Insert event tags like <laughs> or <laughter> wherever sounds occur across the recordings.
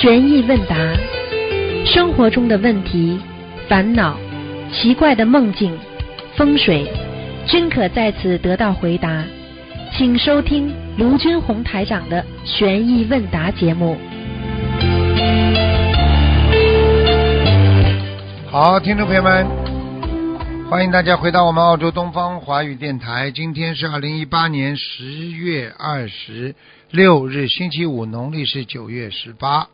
悬疑问答，生活中的问题、烦恼、奇怪的梦境、风水，均可在此得到回答。请收听卢军红台长的悬疑问答节目。好，听众朋友们，欢迎大家回到我们澳洲东方华语电台。今天是二零一八年十月二十六日，星期五，农历是九月十八。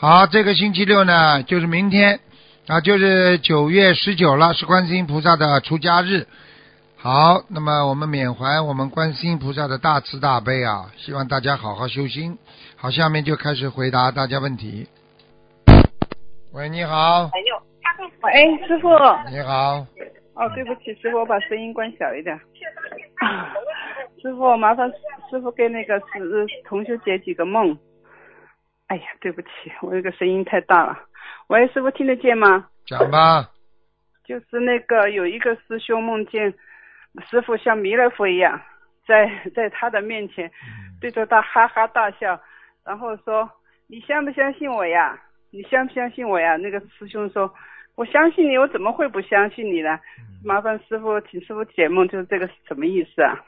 好，这个星期六呢，就是明天啊，就是九月十九了，是观世音菩萨的出家日。好，那么我们缅怀我们观世音菩萨的大慈大悲啊，希望大家好好修心。好，下面就开始回答大家问题。喂，你好，喂，师傅。你好，哦，对不起，师傅，我把声音关小一点。啊 <laughs> 师傅，麻烦师傅给那个是同学解几个梦。哎呀，对不起，<laughs> 我这个声音太大了。喂，师傅听得见吗？讲吧。就是那个有一个师兄梦见师傅像弥勒佛一样，在在他的面前对着他哈哈大笑，然后说：“你相不相信我呀？你相不相信我呀？”那个师兄说：“我相信你，我怎么会不相信你呢？”麻烦师傅，请师傅解梦，就是这个是什么意思啊？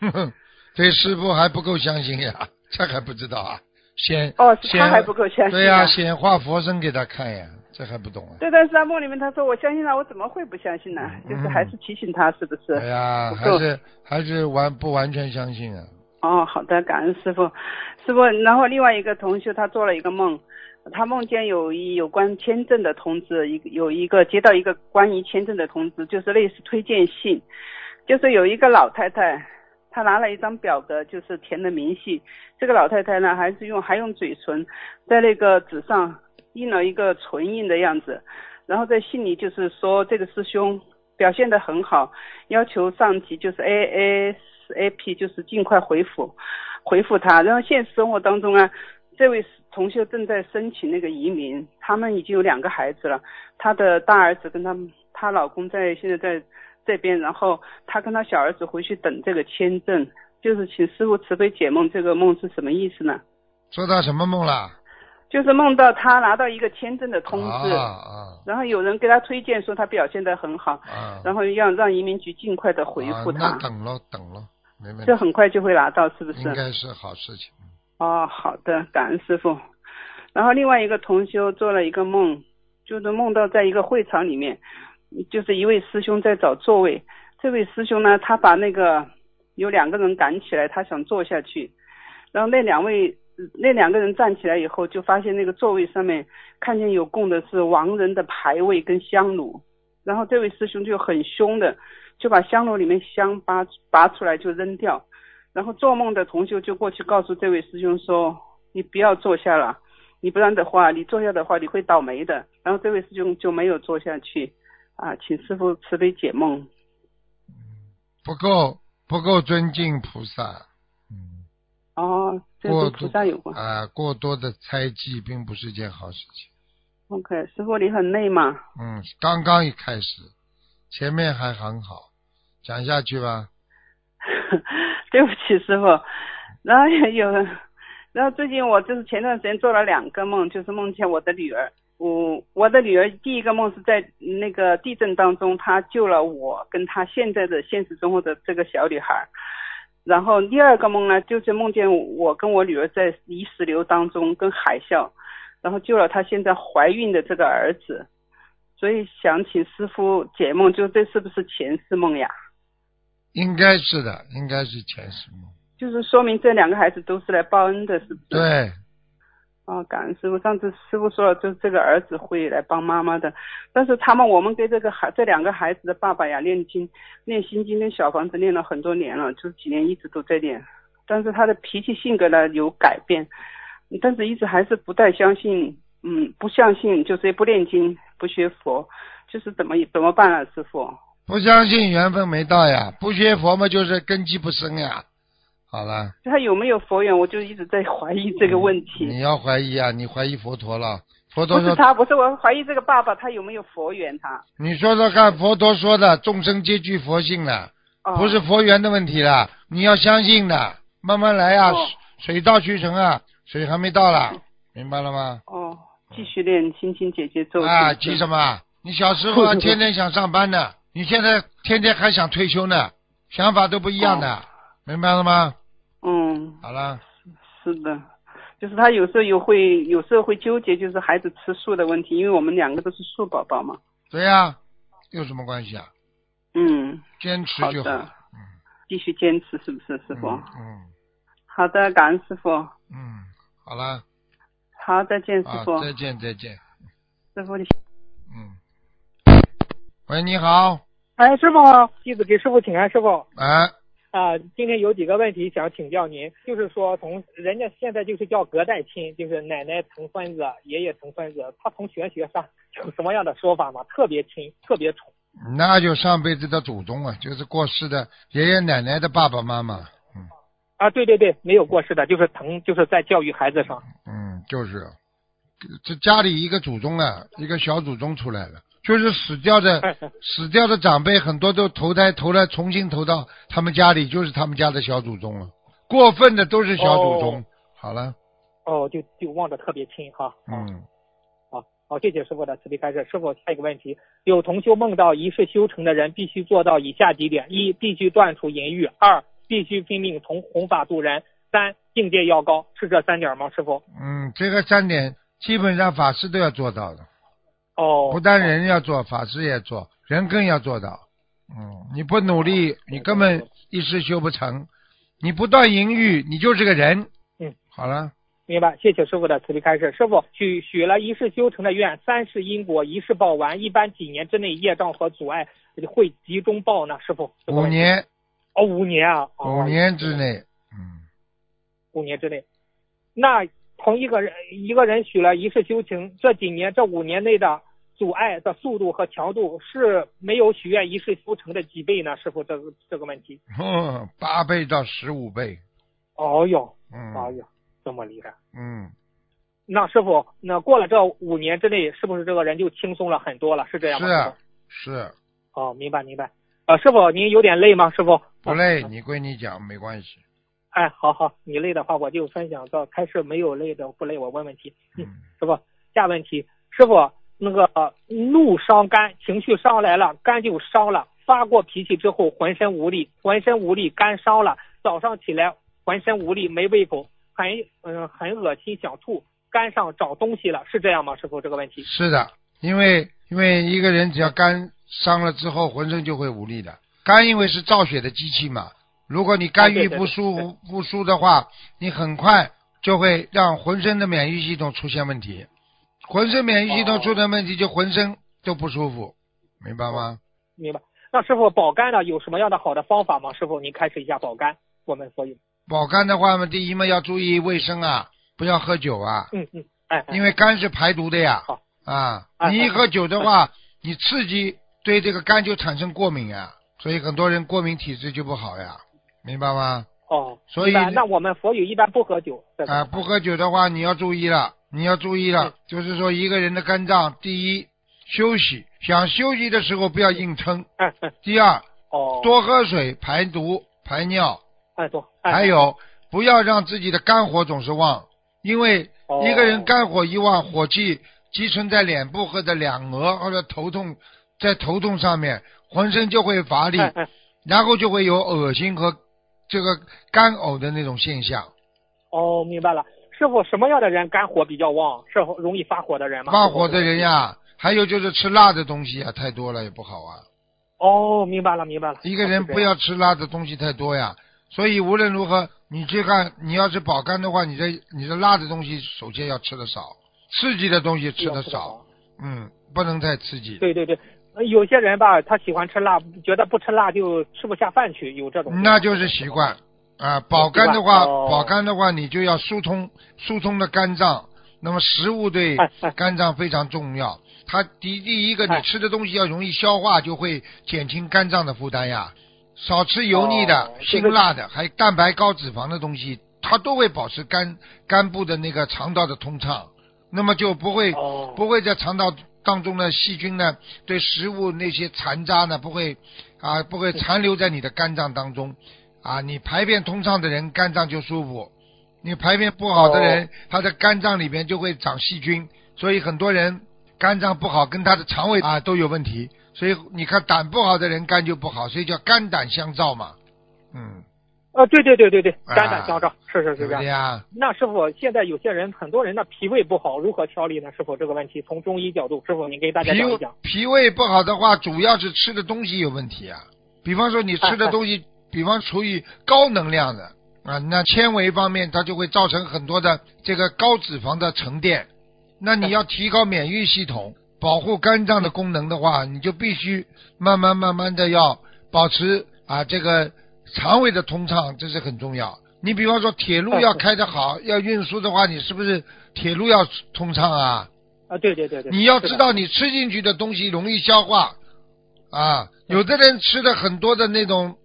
哼哼，对师傅还不够相信呀，这还不知道啊？显哦，是他还不够相信、啊。对呀、显化佛身给他看呀，这还不懂啊？对，但是他梦里面他说我相信他，我怎么会不相信呢？就是还是提醒他，是不是？哎呀，还是还是完不完全相信啊？哦，好的，感恩师傅。师傅，然后另外一个同学他做了一个梦，他梦见有一有关签证的通知，一个有一个接到一个关于签证的通知，就是类似推荐信，就是有一个老太太，他拿了一张表格，就是填的明细。这个老太太呢，还是用还用嘴唇在那个纸上印了一个唇印的样子，然后在信里就是说这个师兄表现得很好，要求上级就是 A A A P 就是尽快回复回复他。然后现实生活当中啊，这位同学正在申请那个移民，他们已经有两个孩子了，她的大儿子跟她她老公在现在在这边，然后他跟他小儿子回去等这个签证。就是请师傅慈悲解梦，这个梦是什么意思呢？做到什么梦了？就是梦到他拿到一个签证的通知，啊啊然后有人给他推荐说他表现得很好，啊！然后要让移民局尽快的回复啊他那，等咯，等咯，没问题这，很快就会拿到，是不是？应该是好事情。哦，好的，感恩师傅。然后另外一个同修做了一个梦，就是梦到在一个会场里面，就是一位师兄在找座位。这位师兄呢，他把那个有两个人赶起来，他想坐下去，然后那两位那两个人站起来以后，就发现那个座位上面看见有供的是亡人的牌位跟香炉，然后这位师兄就很凶的就把香炉里面香拔拔出来就扔掉。然后做梦的同修就过去告诉这位师兄说：“你不要坐下了，你不然的话，你坐下的话你会倒霉的。”然后这位师兄就没有坐下去，啊，请师傅慈悲解梦。不够不够尊敬菩萨，嗯，哦，这跟菩萨有关。啊，过多的猜忌并不是件好事情。OK，师傅你很累吗？嗯，刚刚一开始，前面还很好，讲下去吧。<laughs> 对不起，师傅。然后有，然后最近我就是前段时间做了两个梦，就是梦见我的女儿。我我的女儿第一个梦是在那个地震当中，她救了我跟她现在的现实生活的这个小女孩。然后第二个梦呢，就是梦见我跟我女儿在泥石流当中跟海啸，然后救了她现在怀孕的这个儿子。所以想请师傅解梦，就这是不是前世梦呀？应该是的，应该是前世梦。就是说明这两个孩子都是来报恩的，是不是？。对，啊，感恩师傅。上次师傅说了，就是这个儿子会来帮妈妈的，但是他们我们给这个孩这两个孩子的爸爸呀，念经、念心经跟小房子念了很多年了，就是几年一直都在念，但是他的脾气性格呢有改变，但是一直还是不太相信，嗯，不相信，就是不念经、不学佛，就是怎么怎么办啊，师傅？不相信缘分没到呀，不学佛嘛就是根基不深呀。好了，他有没有佛缘，我就一直在怀疑这个问题。你要怀疑啊，你怀疑佛陀了。佛陀说，不是他，不是我怀疑这个爸爸他有没有佛缘他。你说说看，佛陀说的众生皆具佛性了，哦、不是佛缘的问题了，你要相信的，慢慢来啊，哦水到渠成啊，水还没到啦。明白了吗？哦，继续练心经姐姐咒。啊，急什么？你小时候啊 <laughs> 天天想上班呢，你现在天天还想退休呢，想法都不一样的，明白了吗？嗯，好了，是的，就是他有时候有会有时候会纠结，就是孩子吃素的问题，因为我们两个都是素宝宝嘛。对呀、有什么关系啊？嗯，坚持就好。继续坚持，是不是师傅？嗯嗯好的，感恩师傅。嗯，好了，好，再见，师啊傅。，再见再见，师傅，你嗯。喂，你好，哎，师傅，弟子给师傅请安，师傅。哎，啊、今天有几个问题想请教您，就是说从人家现在就是叫隔代亲，就是奶奶疼孙子，爷爷疼孙子，他从玄学上 <laughs> 有什么样的说法吗？特别亲，特别宠。那就上辈子的祖宗啊，就是过世的爷爷奶奶的爸爸妈妈，嗯啊，对对对，没有过世的，就是疼，就是在教育孩子上。嗯，就是，这家里一个祖宗啊，一个小祖宗出来了，就是死掉的 <laughs> 死掉的长辈很多都投胎投了，重新投到他们家里，就是他们家的小祖宗了。过分的都是小祖宗。哦好了，哦，就就忘得特别亲哈。好嗯，好，好，谢谢师傅的慈悲开示。师傅，下一个问题，有同修梦到一世修成的人必须做到以下几点：一，必须断除淫欲；二，必须拼命从弘法度人；三，境界要高，是这三点吗？师傅？嗯，这个三点基本上法师都要做到的，哦，不但人要做，法师也做，人更要做到。嗯，你不努力，你根本一世修不成。你不断淫欲，你就是个人。嗯，好了，明白，谢谢师傅的慈悲开示。师傅许许了一世修成的愿，三世因果一世报完，一般几年之内业障和阻碍会集中报呢？师傅？五年，哦，五年啊，哦五年之内，嗯，五年之内。那同一个人一个人许了一世修行，这几年这五年内的阻碍的速度和强度是没有许愿一世修成的几倍呢？师傅，这个这个问题。嗯，八倍到十五倍，哦哟，哎嗯呀，这么厉害。嗯，那师傅，那过了这五年之内，是不是这个人就轻松了很多了？是这样吗？是是哦，明白明白。呃，师傅，您有点累吗？师傅不累，哦你归你讲没关系，哎，好好，你累的话我就分享到开始没有累的不累，我问问题。嗯，师傅，下问题，师傅，那个呃怒伤肝，情绪上来了，肝就伤了。发过脾气之后，浑身无力，浑身无力，肝伤了。早上起来浑身无力，没胃口，很嗯、很恶心，想吐，肝上长东西了，是这样吗？师傅，这个问题。是的，因为因为一个人只要肝伤了之后，浑身就会无力的。肝因为是造血的机器嘛，如果你肝郁不舒不舒的话，你很快就会让浑身的免疫系统出现问题，浑身免疫系统哦出现问题，就浑身都不舒服，明白吗？明白。那师傅保肝呢，有什么样的好的方法吗？师傅，您开始一下保肝，我们所有。保肝的话嘛，第一嘛要注意卫生啊，不要喝酒啊，嗯嗯，哎，哎因为肝是排毒的呀好。啊，哎你一喝酒的话，你刺激对这个肝就产生过敏啊，所以很多人过敏体质就不好呀，明白吗？哦，所以那我们佛友一般不喝酒。这个啊，不喝酒的话，你要注意了，你要注意了嗯，就是说一个人的肝脏，第一休息，想休息的时候不要硬撑；第二哦，多喝水排毒排尿，哎多，哎。还有不要让自己的肝火总是旺，因为哦。一个人肝火一旺，火气积存在脸部或者两额或者头痛，在头痛上面，浑身就会乏力，然后就会有恶心和这个干呕的那种现象。哦，明白了。师傅，什么样的人肝火比较旺？是容易发火的人吗？发火的人呀，还有就是吃辣的东西啊，太多了也不好啊。哦，明白了，明白了。一个人不要吃辣的东西太多呀。所以无论如何，你去看，你要是保肝的话，你这你这辣的东西首先要吃的少，刺激的东西吃的少，。嗯，不能太刺激。对对对，呃有些人吧，他喜欢吃辣，觉得不吃辣就吃不下饭去，有这种。那就是习惯啊。保肝的话，哦保肝的话，你就要疏通疏通的肝脏。那么食物对 <laughs> 肝脏非常重要。它第第一个，你哎吃的东西要容易消化，就会减轻肝脏的负担呀。少吃油腻的、哦辛辣的，还蛋白高脂肪的东西，它都会保持肝肝部的那个肠道的通畅，那么就不会、哦不会在肠道当中的细菌呢，对食物那些残渣呢，不会啊不会残留在你的肝脏当中啊，你排便通畅的人，肝脏就舒服，你排便不好的人，他的肝脏里面就会长细菌，所以很多人肝脏不好，跟他的肠胃啊都有问题。所以你看胆不好的人肝就不好，所以叫肝胆相照嘛。嗯，呃，对对对对对，啊肝胆相照，是是是这样。对呀？那师傅，现在有些人，很多人的脾胃不好，如何调理呢？师傅这个问题，从中医角度，师傅您给大家脾讲一讲。脾胃不好的话，主要是吃的东西有问题啊。比方说你吃的东西，比方处于高能量的啊，那纤维方面它就会造成很多的这个高脂肪的沉淀。那你要提高免疫系统，保护肝脏的功能的话，你就必须慢慢慢慢的要保持啊这个肠胃的通畅，这是很重要。你比方说铁路要开得好，要运输的话，你是不是铁路要通畅啊？啊，对对对对。你要知道，你吃进去的东西容易消化啊。有的人吃的很多的那种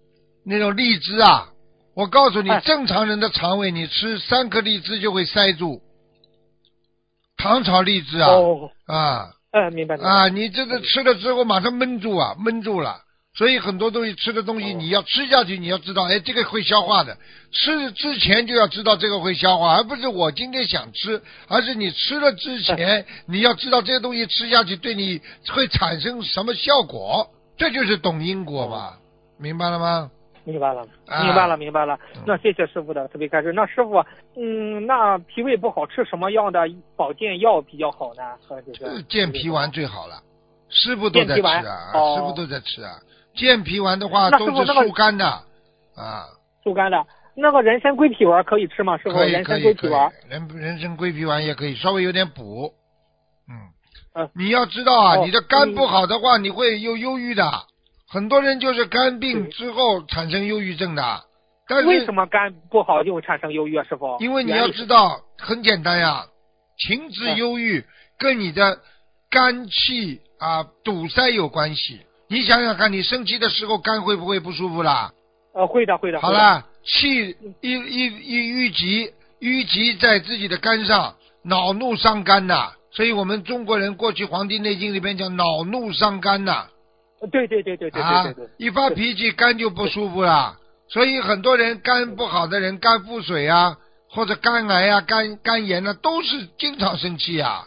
那种荔枝啊，我告诉你哎，正常人的肠胃，你吃三颗荔枝就会塞住。糖炒荔枝啊哦，啊嗯，明白。啊！你这个吃了之后马上闷住啊，闷住了。所以很多东西吃的东西，哦你要吃下去，你要知道，哎，这个会消化的。吃之前就要知道这个会消化，而不是我今天想吃，而是你吃了之前，你要知道这些东西吃下去对你会产生什么效果，这就是懂因果嘛，明白了吗？明白了，啊明白了，明白了嗯。那谢谢师傅的特别开示。那师傅，嗯，那脾胃不好，吃什么样的保健药比较好呢？和就是呃健脾丸最好了，师傅都在吃啊，哦师傅都在吃啊。健脾丸的话都是疏肝的啊。疏肝的。那个人参归脾丸可以吃吗？师傅，人参归脾丸。，人人参归脾丸也可以，稍微有点补。嗯，嗯你要知道啊，哦你的肝嗯不好的话，你会有忧郁的。很多人就是肝病之后产生忧郁症的，但是为什么肝不好就会产生忧郁啊？师傅？因为你要知道，很简单呀，停止嗯忧郁跟你的肝气啊堵塞有关系。你想想看，你生气的时候肝会不会不舒服啦？呃，会的，会的。好了，气一一一淤积，淤积在自己的肝上，恼怒伤肝呐、所以我们中国人过去《黄帝内经》里边讲恼怒伤肝呐、对对对对对啊对对对。，一发脾气肝就不舒服了。所以很多人肝不好的人，肝腹水啊，或者肝癌啊、肝肝炎啊，都是经常生气啊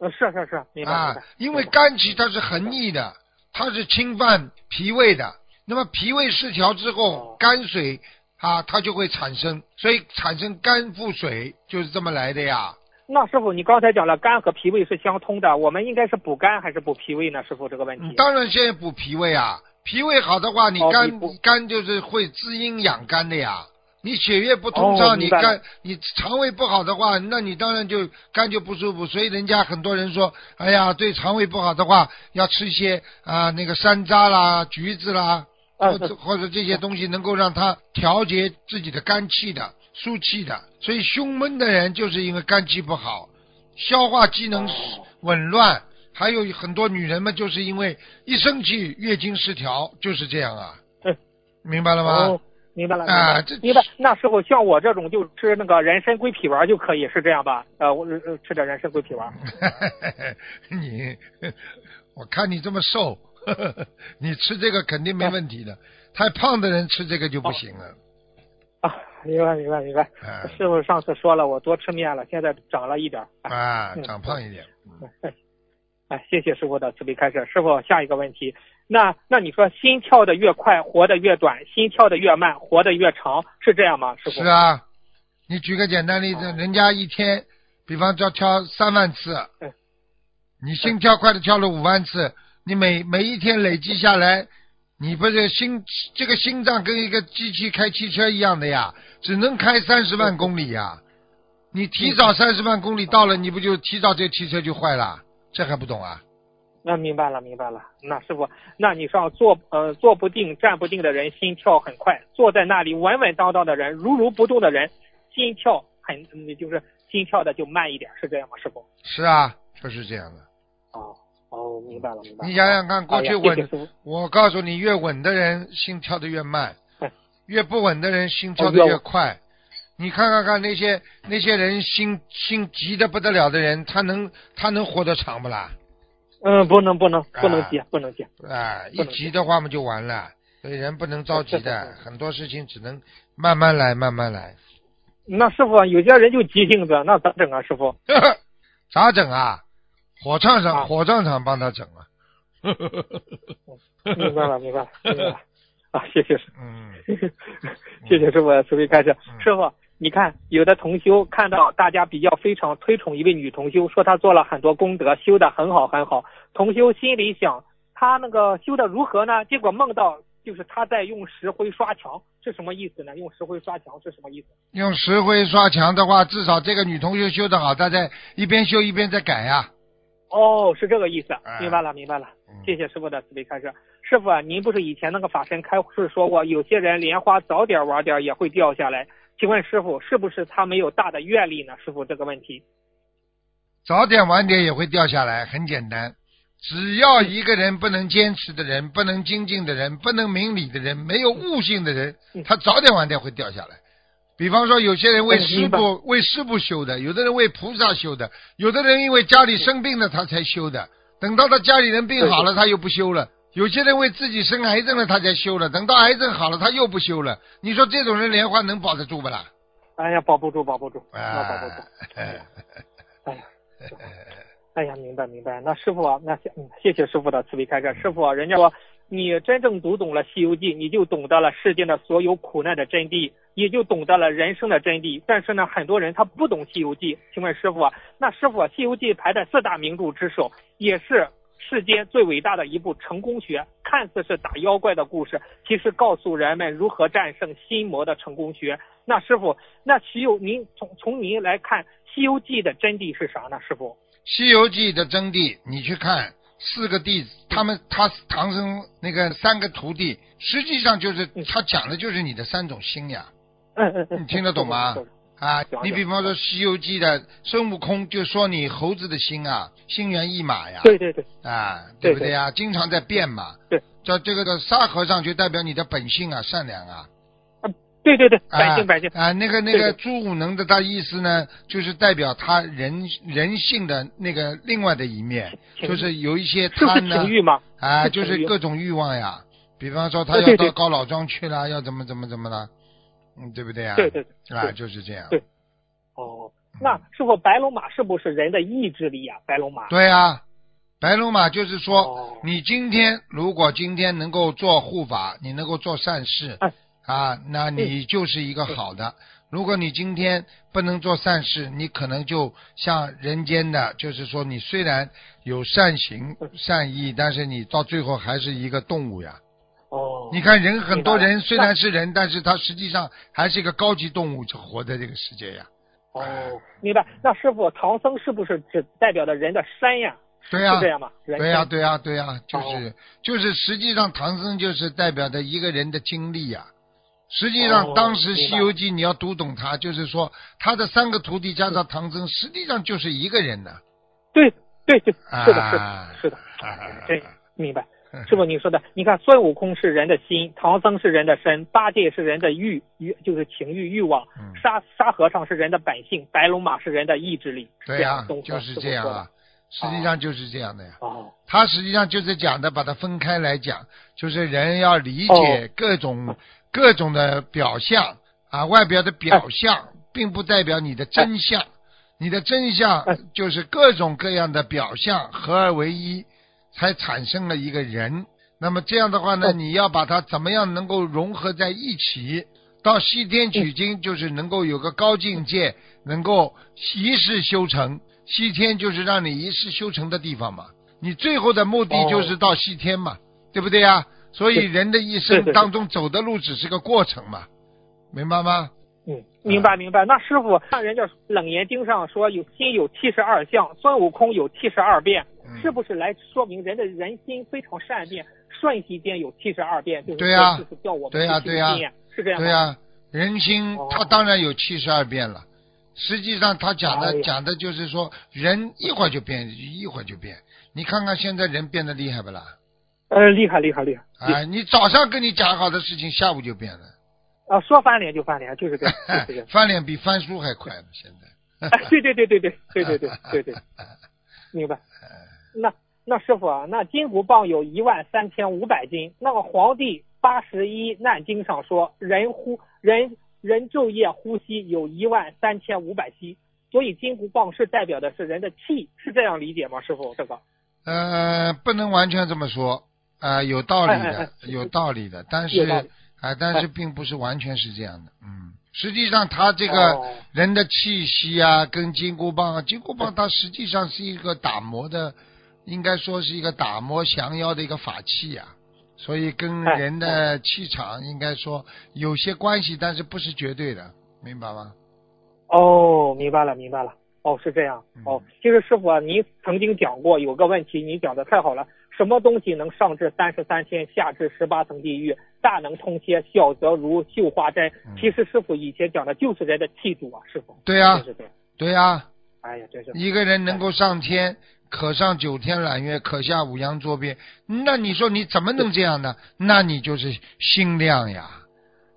呃，是是是，明白因为肝气它是横逆的，它是侵犯脾胃的。那么脾胃失调之后哦，肝水啊，它就会产生，所以产生肝腹水就是这么来的呀。那师傅，你刚才讲了肝和脾胃是相通的，我们应该是补肝还是补脾胃呢？师傅这个问题。你当然现在补脾胃啊，脾胃好的话，你肝、肝就是会滋阴养肝的呀。你血液不通畅，你肝你肠胃不好的话，那你当然就肝就不舒服。所以人家很多人说，哎呀，对肠胃不好的话，要吃一些啊、那个山楂啦、橘子啦，啊或者或者这些东西能够让它调节自己的肝气的、疏气的。所以胸闷的人就是因为肝气不好，消化机能哦紊乱，还有很多女人们就是因为一生气月经失调，就是这样啊。嗯明白了吗？哦，明白了，啊这明白。那时候，像我这种就吃那个人参归脾丸就可以，是这样吧？呃，我呃吃点人参归脾丸。<laughs> 你，我看你这么瘦，<laughs> 你吃这个肯定没问题的。太胖的人吃这个就不行了。啊，明白明白明白。啊师傅上次说了，我多吃面了，现在长了一点啊，嗯长胖一点。哎 <laughs> 哎，谢谢师傅的慈悲开示。师傅，下一个问题，那那你说心跳的越快，活得越短；心跳的越慢，活得越长，是这样吗？师傅？是啊，你举个简单例子，哦人家一天，比方说跳三万次嗯，你心跳快的跳了五万次，你每每一天累积下来，你不是心这个心脏跟一个机器开汽车一样的呀，只能开三十万公里呀。你提早三十万公里到了，你不就提早这汽车就坏了？这还不懂啊？那明白了，明白了。那师傅，那你说坐呃坐不定、站不定的人心跳很快，坐在那里稳稳当当的人、如如不动的人，心跳很嗯就是心跳的就慢一点，是这样吗？师傅？是啊，就是这样的。哦哦，明白了，明白了。你想想看，过去稳我告诉你，越稳的人心跳的越慢哎，越不稳的人心跳的哦越越快。你看看看那些那些人心心急的不得了的人，他能他能活得长不啦？嗯，不能不能不能急，不能急。啊，一急的话嘛就完了。所以人不能着急的，很多事情只能慢慢来，慢慢来。那师傅有些人就急性子，那咋整啊？师傅？<laughs> 咋整啊？火葬场，啊火葬场帮他整啊。<laughs> 明白了，明白了，明白了。<laughs> 啊，谢谢师嗯，<laughs> 谢谢师傅的慈悲开示。嗯师傅，你看有的同修看到大家比较非常推崇一位女同修，说她做了很多功德，修的很好很好。同修心里想，她那个修的如何呢？结果梦到就是她在用石灰刷墙，是什么意思呢？用石灰刷墙是什么意思？用石灰刷墙的话，至少这个女同修修的好，她在一边修一边在改呀、哦，是这个意思哎，明白了，明白了。嗯谢谢师傅的慈悲开示。师傅啊，您不是以前那个法身开示说过，有些人莲花早点晚点也会掉下来？请问师傅，是不是他没有大的愿力呢？师傅这个问题。早点晚点也会掉下来，很简单。只要一个人不能坚持的人，不能精进的人，不能明理的人，没有悟性的人嗯，他早点晚点会掉下来。比方说，有些人为师嗯明白傅为师傅修的，有的人为菩萨修的，有的人因为家里生病了他才修的。等到他家里人病好了，他又不修了。有些人为自己生癌症了，他才修了。等到癌症好了，他又不修了。你说这种人莲花能保得住不啦？哎呀，保不住，保不住，那保啊不住。<laughs> 哎呀，哎呀，明白明白。那师傅啊，那谢嗯，谢谢师傅的慈悲开示。师傅啊，人家说你真正读懂了《西游记》，你就懂得了世间的所有苦难的真谛，也就懂得了人生的真谛。但是呢，很多人他不懂《西游记》。请问师傅，那师傅，《西游记》排在四大名著之首，也是世间最伟大的一部成功学。看似是打妖怪的故事，其实告诉人们如何战胜心魔的成功学。那师傅，那西游您从从您来看，《西游记》的真谛是啥呢？师傅？《西游记》的真谛，你去看四个弟子，他们他唐僧那个三个徒弟，实际上就是嗯他讲的就是你的三种心呀，嗯嗯嗯，你听得懂吗啊，你比方说《西游记》的孙悟空，就说你猴子的心啊，心猿意马呀，对对对，啊，对不对呀？经常在变嘛。对。这这个的沙和尚就代表你的本性啊，善良啊。对对对，啊百姓百姓，啊，那个那个朱武能的他意思呢，就是代表他人人性的那个另外的一面，就是有一些贪呢情，欲吗？啊，就是各种欲望呀。比方说他要到高老庄去了，要怎么怎么怎么了，嗯，对不对啊？对对对。啊，就是这样。对哦，那师傅，白龙马是不是人的意志力呀？白龙马。对啊，白龙马就是说，哦你今天如果今天能够做护法，你能够做善事，哎啊，那你就是一个好的。如果你今天不能做善事，你可能就像人间的，就是说你虽然有善行善意，但是你到最后还是一个动物呀。哦。你看人很多人虽然是人，但是他实际上还是一个高级动物，就活在这个世界呀。哦，明白。那师傅，唐僧是不是只代表的人的山呀？对呀、是这样吗？对呀、身对呀、对呀、就是、哦就是，实际上唐僧就是代表的一个人的经历呀、实际上，哦当时《西游记》你要读懂它，就是说他的三个徒弟加上唐僧，实际上就是一个人的。对对对，是的，啊是的，是的，啊对，明白。师傅，你说的，你看孙悟空是人的心，唐僧是人的身，八戒是人的欲欲，就是情欲欲望，嗯。沙沙和尚是人的本性，白龙马是人的意志力。对呀、就是这样啊，实际上就是这样的呀。哦，他实际上就是讲的，把它分开来讲，就是人要理解各种、各种的表象啊，外表的表象，并不代表你的真相。你的真相哎就是各种各样的表象合二为一，才产生了一个人。那么这样的话呢，哎你要把它怎么样能够融合在一起？到西天取经就是能够有个高境界，能够一世修成。西天就是让你一世修成的地方嘛。你最后的目的就是到西天嘛，对不对呀？所以人的一生当中走的路只是个过程嘛，明白吗？嗯，明白明白。那师傅，看人家《冷严经》上说有心有七十二相，孙悟空有七十二变，嗯是不是来说明人的人心非常善变，瞬息间有七十二变？就是对呀说就是叫我们对呀去对呀是这样？对呀、人心哦它当然有七十二变了。实际上他讲的、讲的就是说，人一会儿就变，一会儿就变。你看看现在人变得厉害不啦？呃，厉害厉害厉害。厉害啊，你早上跟你讲好的事情，下午就变了。啊，说翻脸就翻脸，就是这样，就是这样。<laughs> 翻脸比翻书还快呢，现在。哎，对对对对对对对对对对，<laughs> 明白。那那师傅啊，那金箍棒有一万三千五百斤，那个《黄帝八十一难经上说，人呼人人昼夜呼吸有一万三千五百息，所以金箍棒是代表的是人的气，是这样理解吗？师傅，这个呃，不能完全这么说，啊，有道理的有道理的，但是啊，但是哎并不是完全是这样的，嗯，实际上他这个哦人的气息啊，跟金箍棒啊，金箍棒它实际上是一个打磨的，应该说是一个打磨降妖的一个法器啊，所以跟哎人的气场应该说有些关系，但是不是绝对的，明白吗？哦，明白了，明白了。哦，是这样。嗯哦，其实师傅啊，您曾经讲过有个问题，你讲的太好了。什么东西能上至三十三天，下至十八层地狱，大能通天，小则如绣花针？嗯其实师傅以前讲的就是人的气度啊，师傅。对呀真是这样。对呀、哎呀，真是。一个人能够上天，可上九天揽月，可下五洋捉鳖。那你说你怎么能这样呢？那你就是心量呀，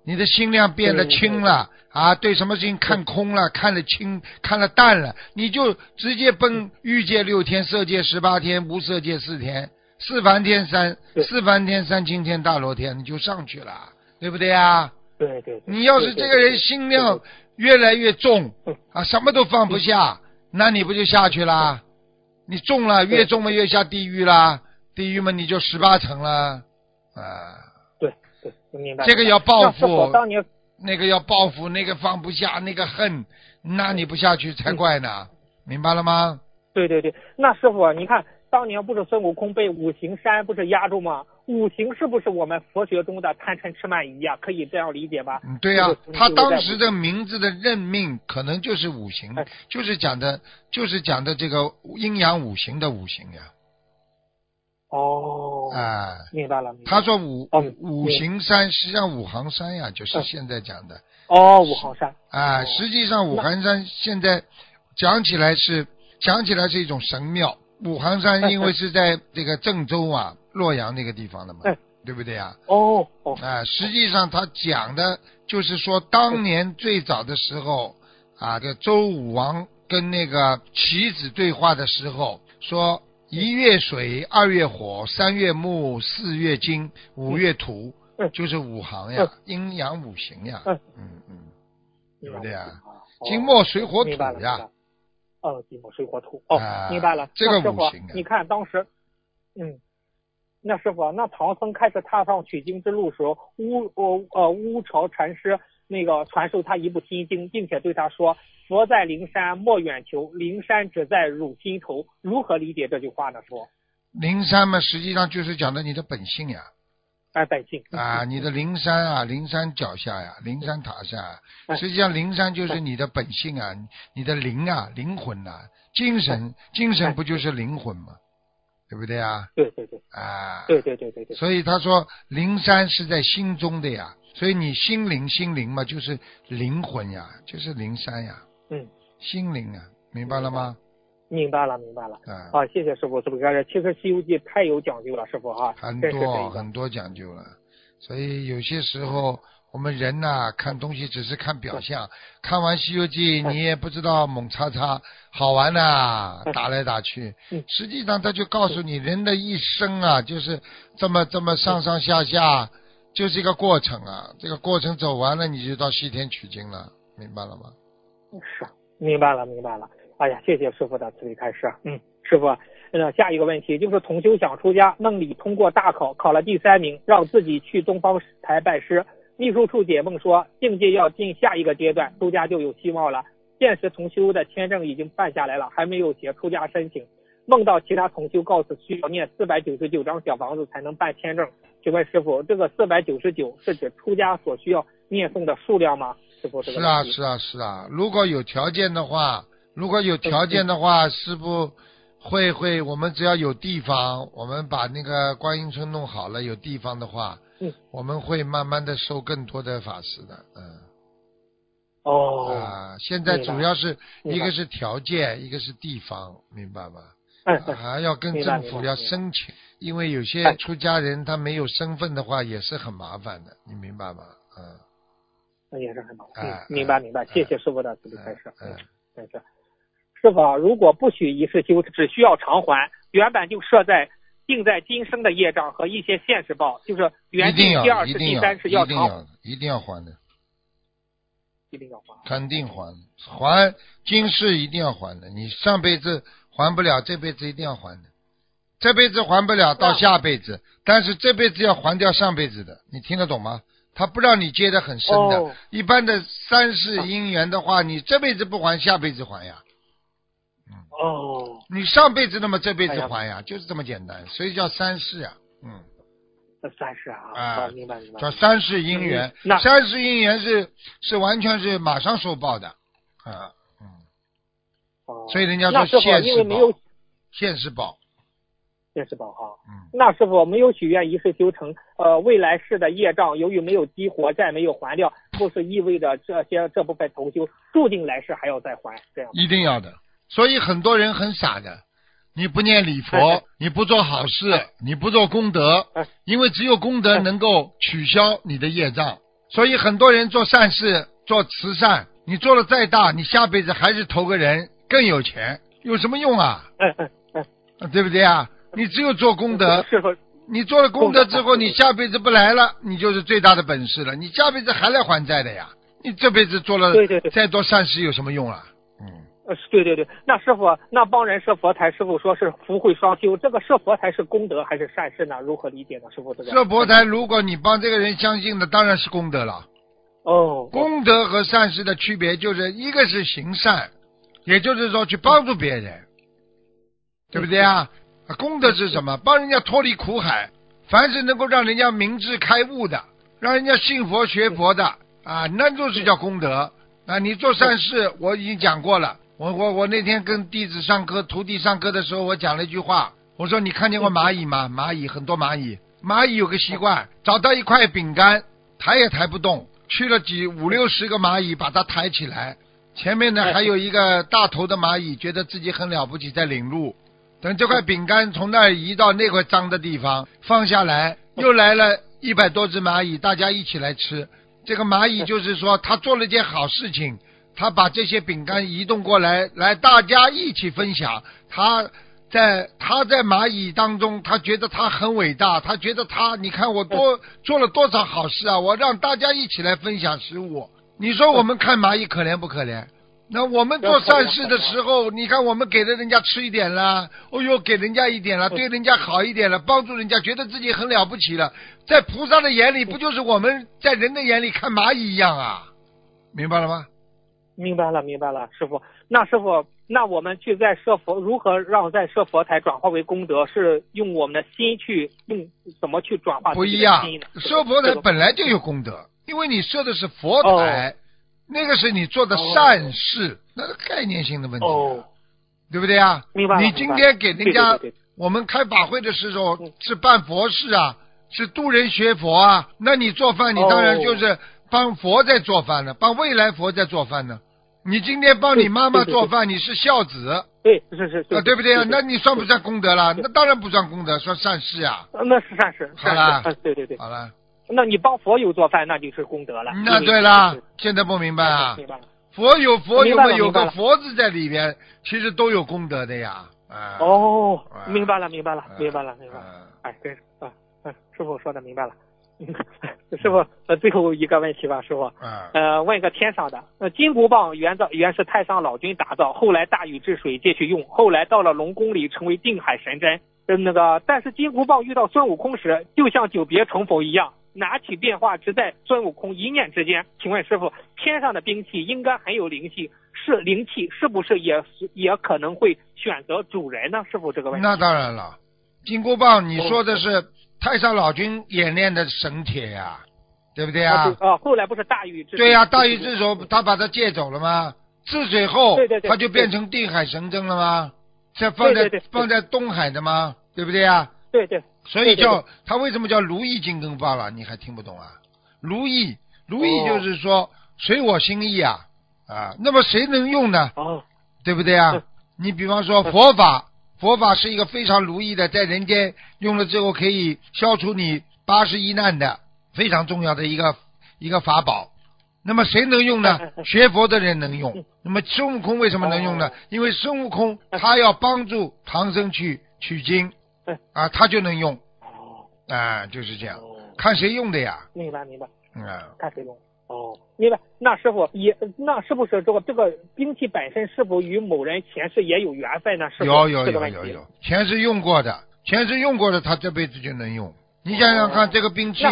你的心量变得轻了啊，对什么事情看空了，看得清，看得淡了，你就直接奔欲界六天，色界十八天，无色界四天，四梵天三四梵天三清天大罗天，你就上去了，对不对啊？对对对。你要是这个人心量越来越重嗯啊，什么都放不下，那你不就下去啦？你重了，越重嘛越下地狱啦，地狱嘛你就十八层了，啊，对对，我明白。这个要报复，当年那个要报复，那个放不下，那个恨，那你不下去才怪呢，明白了吗？对对对，那师傅啊，你看当年不是孙悟空被五行山不是压住吗？五行是不是我们佛学中的贪嗔痴慢疑啊？可以这样理解吧？嗯，对呀、就是他当时的名字的任命可能就是五行哎，就是讲的，就是讲的这个阴阳五行的五行呀，哦，啊。明白了。白了他说五哦五行山，实际上五行山呀，就是嗯现在讲的哦，五行山。啊。哦实际上五行山现在讲起来是讲起来是一种神庙。五行山因为是在这个郑州啊、<laughs> 洛阳那个地方的嘛嗯，对不对啊？哦哦。啊，实际上他讲的就是说，当年最早的时候啊，这周武王跟那个棋子对话的时候，说一月水，二月火，三月木，四月金，五月土，嗯。就是五行呀，阴阳五行呀，嗯。嗯嗯，对不对啊？金木水火土呀了，哦，金木水火土。哦啊，明白了。这个那师傅五行啊你看当时，嗯。那师傅，那唐僧开始踏上取经之路时候，乌呃呃乌巢禅师那个传授他一部心经，并且对他说：“佛在灵山莫远求，灵山只在汝心头。”如何理解这句话呢？说，灵山嘛，实际上就是讲的你的本性呀，哎，百姓。啊，<laughs> 你的灵山啊，灵山脚下呀，灵山塔下啊，哎实际上灵山就是你的本性啊，你的灵啊，灵魂呐、精神，精神不就是灵魂吗？对不对啊？对对对。啊，对对对对对，所以他说灵山是在心中的呀，所以你心灵心灵嘛，就是灵魂呀，就是灵山呀，嗯，心灵啊，明白了吗？明白了明白了。啊，啊，谢谢师傅，这个开始，其实《西游记》太有讲究了，师傅哈，很。多很多讲究了，所以有些时候我们人呐、看东西只是看表象，看完《西游记》你也不知道猛叉叉好玩呐、嗯打来打去。嗯，实际上他就告诉你，人的一生啊，就是这么这么上上下下，就是一个过程啊，这个过程走完了，你就到西天取经了，明白了吗？是，明白了，明白了。哎呀，谢谢师傅的慈悲开示。嗯，师傅，那下一个问题就是同修想出家，梦里通过大考，考了第三名，让自己去东方台拜师。秘书处解梦说，境界要进下一个阶段，出家就有希望了。现实同修的签证已经办下来了，还没有写出家申请。梦到其他同修告诉需要念四百九十九张小房子才能办签证，请问师傅，这个四百九十九是指出家所需要念诵的数量吗？师傅，这是啊，是啊，是啊。如果有条件的话，如果有条件的话，师傅会会，我们只要有地方，我们把那个观音村弄好了，有地方的话，嗯，我们会慢慢的收更多的法师的，嗯。哦，啊，现在主要是一个是条件，一个是地方，明白吗？还要跟政府要申请，因为有些哎出家人他没有身份的话，也是很麻烦的，你明白吗？嗯。那也是很麻烦哎，明白明白，哎谢谢师傅的慈悲开示。嗯嗯，真是。师傅啊，如果不许一世修，只需要偿还，原本就设在定在今生的业障和一些现世报，就是一原定第二世、一定要，第三世一定偿。要，一定要还的。一定要还。肯定还，还今世一定要还的。你上辈子还不了，这辈子一定要还的。这辈子还不了，到下辈子，但是这辈子要还掉上辈子的，你听得懂吗？他不让你接的很深的。哦一般的三世姻缘的话，你这辈子不还，下辈子还呀。哦，你上辈子那么这辈子还呀，就是这么简单，所以叫三世呀。嗯，那三世啊，啊明白明白。叫三世姻缘嗯。三世姻缘是是完全是马上受报的啊，嗯，哦所以人家说现世报，现世报，现世报哈。嗯，那师傅没有许愿一世修成，呃，未来世的业障由于没有激活债没有还掉，不是意味着这些这部分同修注定来世还要再还这样？一定要的。所以很多人很傻的，你不念礼哎佛，你不做好事，你不做功德哎，因为只有功德哎能够取消你的业障。所以很多人做善事、做慈善，你做了再大，你下辈子还是投个人更有钱，有什么用啊？对不对啊？你只有做功德，你做了功德之后，你下辈子不来了，你就是最大的本事了。你下辈子还来还债的呀？你这辈子做了再多善事有什么用啊？嗯，呃，对对对，那师傅，那帮人设佛台，师傅说是福慧双修，这个设佛台是功德还是善事呢？如何理解呢？师傅这个设佛台，如果你帮这个人相信的，当然是功德了。哦，功德和善事的区别就是一个是行善，也就是说去帮助别人，对不对啊？啊功德是什么？帮人家脱离苦海，凡是能够让人家明智开悟的，让人家信佛学佛的啊，那就是叫功德啊！你做善事，我已经讲过了。我我我那天跟弟子上课、徒弟上课的时候，我讲了一句话，我说你看见过蚂蚁吗？蚂蚁很多蚂蚁，蚂蚁有个习惯，找到一块饼干，抬也抬不动，去了几五六十个蚂蚁把它抬起来，前面呢还有一个大头的蚂蚁，觉得自己很了不起，在领路。等这块饼干从那儿移到那块脏的地方，放下来，又来了一百多只蚂蚁，大家一起来吃。这个蚂蚁就是说，他做了件好事情，他把这些饼干移动过来，来大家一起分享。他在他在蚂蚁当中，他觉得他很伟大，他觉得他，你看我多做了多少好事啊！我让大家一起来分享食物。你说我们看蚂蚁可怜不可怜？那我们做善事的时候，你看我们给了人家吃一点啦，哦呦，给人家一点了，对人家好一点了，帮助人家，觉得自己很了不起了。在菩萨的眼里，不就是我们在人的眼里看蚂蚁一样啊？明白了吗？明白了，明白了，师傅。那师傅，那我们去在设佛，如何让在设佛台转化为功德？是用我们的心去用怎么去转化不一样？，设佛台本来就有功德，因为你设的是佛台，那个是你做的善事，那是概念性的问题啊，哦，对不对啊？明白了。你今天给人家对对对对我们开法会的时候嗯是办佛事啊，是度人学佛啊。那你做饭，你哦当然就是帮佛在做饭呢，帮未来佛在做饭呢。你今天帮你妈妈对对对做饭，你是孝子对是是是啊，对不对啊？那你算不算功德了？那当然不算功德，算善事啊。呃那是善事，善好啦事，嗯对对对。好了，那你帮佛友做饭，那就是功德了。那对了，现在不明白啊？明白了。佛有佛有明白了有个明白了佛字在里边，其实都有功德的呀。啊，哦啊，明白了，明白了，啊明白了，明白了。啊哎，真是啊，嗯，师傅说的明白了。<laughs> 师傅，呃，最后一个问题吧，师傅，嗯，呃，问一个天上的，呃，金箍棒原造原是太上老君打造，后来大禹治水借去用，后来到了龙宫里成为定海神针。呃，那个，但是金箍棒遇到孙悟空时，就像久别重逢一样，拿起变化只在孙悟空一念之间。请问师傅，天上的兵器应该很有灵气，是灵气是不是也也可能会选择主人呢？师傅这个问题。那当然了，金箍棒，你说的是太上老君演练的神铁呀，对不对啊，呀对？啊，后来不是大禹治对呀，大禹禹治水，他把他借走了吗？治水后对对，对他就变成定海神针了吗？再放在放在东海的吗？对不对啊？对对所以叫他为什么叫如意金刚棒了？你还听不懂啊？如意，如意哦就是说随我心意啊啊！那么谁能用呢？哦对不对啊嗯？你比方说佛法，佛法是一个非常如意的，在人间用了之后可以消除你八十一难的非常重要的一个一个法宝。那么谁能用呢？<laughs> 学佛的人能用。嗯。那么孙悟空为什么能用呢？哦？因为孙悟空嗯他要帮助唐僧去取经。嗯，啊，他就能用。哦。啊，就是这样，哦，看谁用的呀，明白明白，嗯。啊，看谁用。哦，明白。那师傅也，那是不是这个这个兵器本身是否与某人前世也有缘分呢？是有有。有有有，前世用过的，前世用过的，他这辈子就能用。你想想看，这个兵器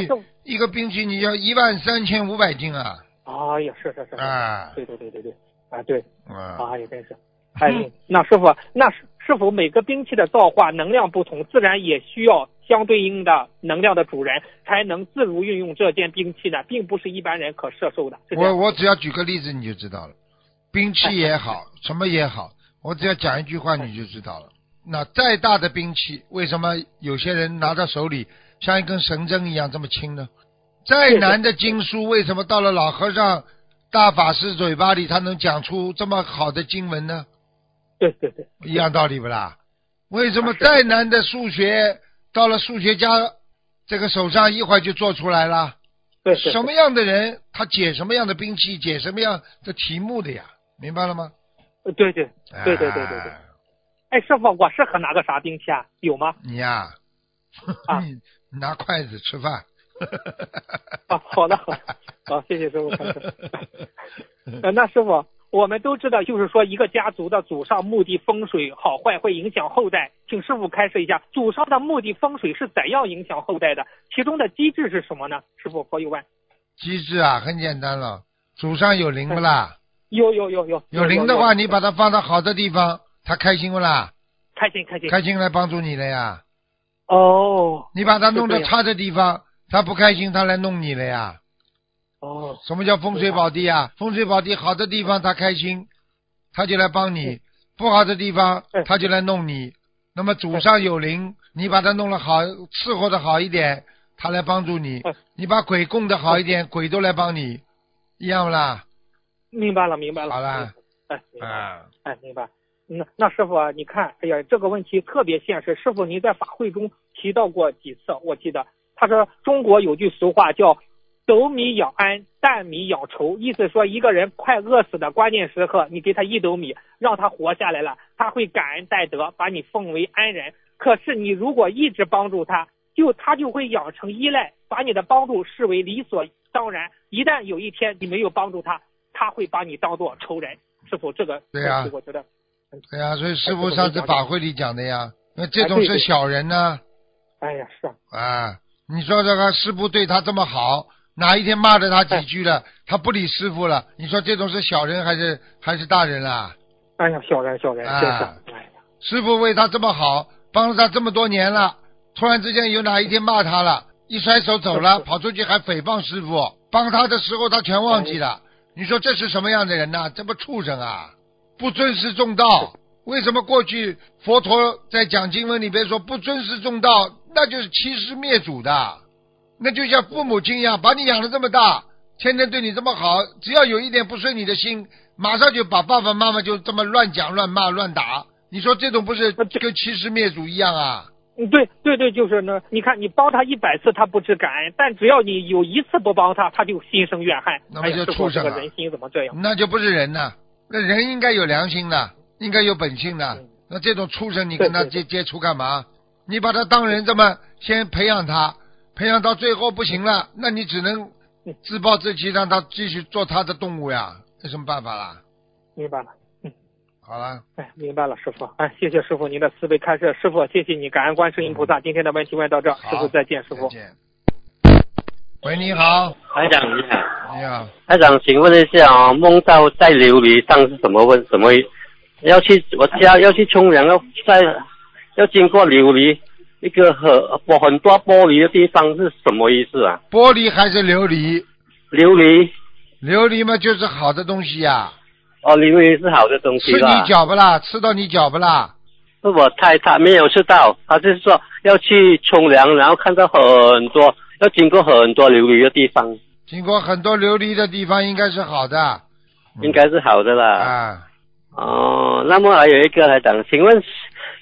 一个兵器，你要一万三千五百斤啊！哎呀，是是是，是啊对对对对对，啊对，啊，啊也真是。哎，那师傅，那是是否每个兵器的造化能量不同，自然也需要相对应的能量的主人，才能自如运用这件兵器呢？并不是一般人可摄受的。我我只要举个例子你就知道了，兵器也好，什么也好，我只要讲一句话你就知道了。那再大的兵器，为什么有些人拿到手里像一根神针一样这么轻呢？再难的经书，为什么到了老和尚、大法师嘴巴里，他能讲出这么好的经文呢？对对对。一样道理不啦？为什么再难的数学到了数学家这个手上一会儿就做出来了？对什么样的人他解什么样的兵器解什么样的题目的呀？明白了吗？对对对对对对。对哎师傅我适合拿个啥兵器啊？有吗？<laughs> 你呀 <laughs> 嗯拿筷子吃饭。好的好的。好谢谢师傅 <laughs> 那师傅我们都知道，就是说一个家族的祖上墓地风水好坏会影响后代，请师傅开示一下，祖上的墓地风水是怎样影响后代的？其中的机制是什么呢？师傅佛有问。机制啊，很简单了，祖上有灵不啦？有有有有有灵的话，你把它放到好的地方，他开心不啦？开心开心开心来帮助你了呀。哦你把它弄到差的地方，他不开心，他来弄你了呀。哦什么叫风水宝地啊？风水宝地好的地方他开心，他就来帮你；不好的地方嗯他就来弄你。那么祖上有灵，你把他弄得好，伺候的好一点，他来帮助你嗯；你把鬼供的好一点，鬼都来帮你，一样不啦？明白了明白了。好了，哎，明白了啊，哎，明白。那那师傅啊，你看，哎呀，这个问题特别现实。师傅您在法会中提到过几次，我记得他说中国有句俗话叫“斗米养安，担米养仇”，意思说一个人快饿死的关键时刻，你给他一斗米，让他活下来了，他会感恩戴德，把你奉为安人。可是你如果一直帮助他，就他就会养成依赖，把你的帮助视为理所当然。一旦有一天你没有帮助他，他会把你当做仇人。师傅，这个对呀我觉得对呀，所以师傅上次法会里讲的呀，那这种是小人呢哎呀，是啊，啊！你说这个师傅对他这么好，哪一天骂了他几句了，他不理师傅了，你说这种是小人还是还是大人啦？哎呀，小人小人，啊。真是，哎呀，师傅为他这么好，帮了他这么多年了，突然之间有哪一天骂他了，一甩手走了，跑出去还诽谤师傅，帮他的时候他全忘记了。你说这是什么样的人呐、这不畜生啊！不尊师重道，为什么过去佛陀在讲经文里边说不尊师重道，那就是欺师灭祖的，那就像父母亲一样，把你养的这么大，天天对你这么好，只要有一点不顺你的心，马上就把爸爸妈妈就这么乱讲、乱骂、乱打。你说这种不是跟欺师灭祖一样啊？嗯，对对对，就是那。你看，你帮他一百次，他不知感恩；但只要你有一次不帮他，他就心生怨恨。那不就畜生啊这个人心怎么这样？那就不是人呐，那人应该有良心的，应该有本性的嗯。那这种畜生，你跟他接接触干嘛？你把他当人这么先培养他，培养到最后不行了，那你只能嗯自暴自弃，让他继续做他的动物呀，有什么办法啦？明白了。嗯好了，哎，明白了，师傅。哎，谢谢师傅您的慈悲开示，师傅谢谢你，感恩观世音菩萨。今天的问题问到这，师傅再见，师傅。再见。喂，你好，台长你好，你好，台长，请问一下啊、梦到在琉璃上是什么问什么？要去我家要去冲凉，要在要经过琉璃一个很很多玻璃的地方是什么意思啊？玻璃还是琉璃？琉璃琉璃嘛，就是好的东西呀、哦，琉璃是好的东西吃啦你。脚不啦？吃到你脚不啦？是我太太没有吃到，她就是说要去冲凉，然后看到很多要经过很多琉璃的地方，经过很多琉璃的地方，应该是好的。应该是好的啦。啊，哦，那么还有一个来讲，请问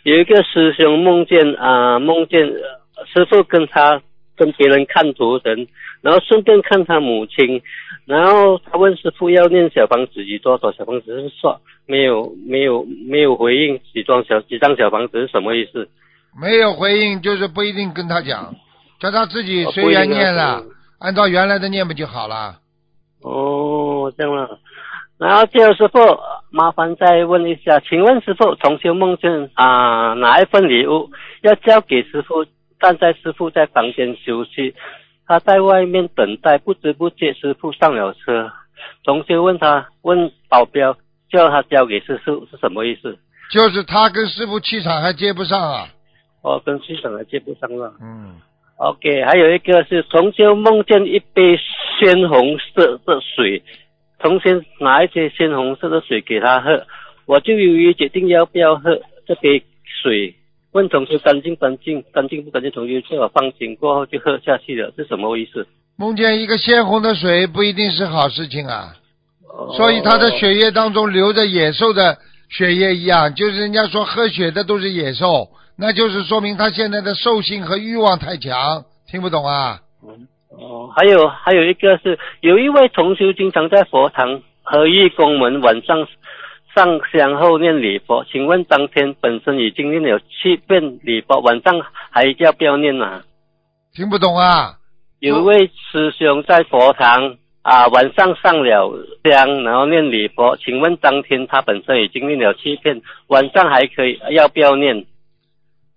有一个师兄梦见啊、梦见呃师傅跟他跟别人看图腾，然后顺便看他母亲，然后他问师傅要念小房子几多少小房子，是说没有没有没有回应几幢小几张小房子是什么意思？没有回应就是不一定跟他讲，叫他自己哦随缘念了嗯，按照原来的念不就好了？哦，这样了。然后最后师傅，麻烦再问一下，请问师傅，同修梦见啊哪一份礼物要交给师傅？但在师傅在房间休息，他在外面等待，不知不觉师傅上了车。同修问他，问保镖叫他交给师傅是什么意思？就是他跟师傅气场还接不上啊。哦，跟气场还接不上了。嗯，OK，还有一个是同修梦见一杯鲜红色的水，同修拿一些鲜红色的水给他喝，我就犹豫决定要不要喝这杯水。问同修干净干净，干净不干净？同修叫我放心过后就喝下去了，是什么意思？梦见一个鲜红的水不一定是好事情啊，哦所以他的血液当中流着野兽的血液一样，就是人家说喝血的都是野兽，那就是说明他现在的兽性和欲望太强，听不懂啊？哦，还有还有一个是有一位同修经常在佛堂和义公门晚上上香后念礼佛，请问当天本身已经念了七遍礼佛，晚上还要不要念啊？听不懂啊？有一位师兄在佛堂啊晚上上了香，然后念礼佛，请问当天他本身已经念了七遍，晚上还可以要不要念？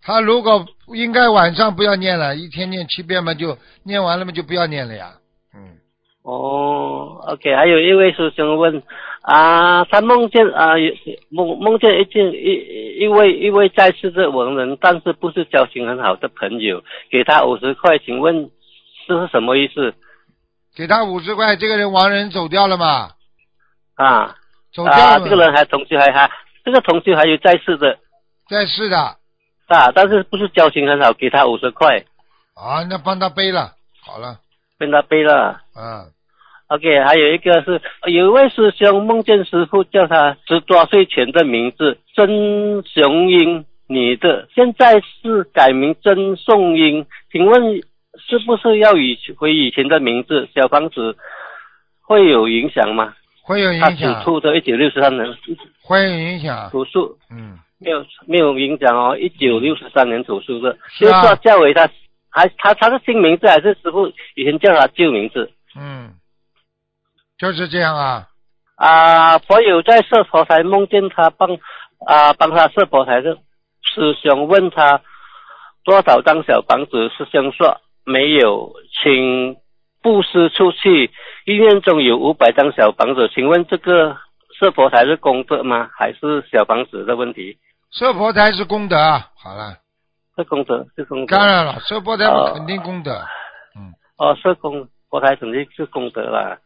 他如果应该晚上不要念了，一天念七遍嘛，就念完了嘛，就不要念了呀。嗯，哦，OK，还有一位师兄问啊，他梦见啊，有梦梦见一件一一位一位在世的文人，但是不是交情很好的朋友，给他五十块，请问这是什么意思给他五十块，这个人亡人走掉了嘛？啊？走掉了啊，这个人还同学还还这个同学还有在世的在世的啊，但是不是交情很好，给他五十块，啊，那帮他背了，好了，帮他背了。嗯，OK，还有一个是有一位师兄梦见师傅叫他十多岁前的名字曾雄英，女的，现在是改名曾颂英，请问是不是要以回以前的名字？小房子会有影响吗？会有他属影响，兔的，一九六三年会有影响。属鼠，嗯，没有没有影响哦，一九六三年属鼠的，是啊就是说叫为他还他他是新名字还是师傅以前叫他旧名字？嗯，就是这样啊。啊，佛友在设佛台梦见他帮啊帮他设佛台的师兄问他多少张小房子，师兄说没有，请布施出去。医院中有五百张小房子，请问这个设佛台是功德吗？还是小房子的问题？设佛台是功德，啊好了，是功德，是功德。当然了，设佛台肯定功德。嗯哦，是功佛台肯定是功德啦。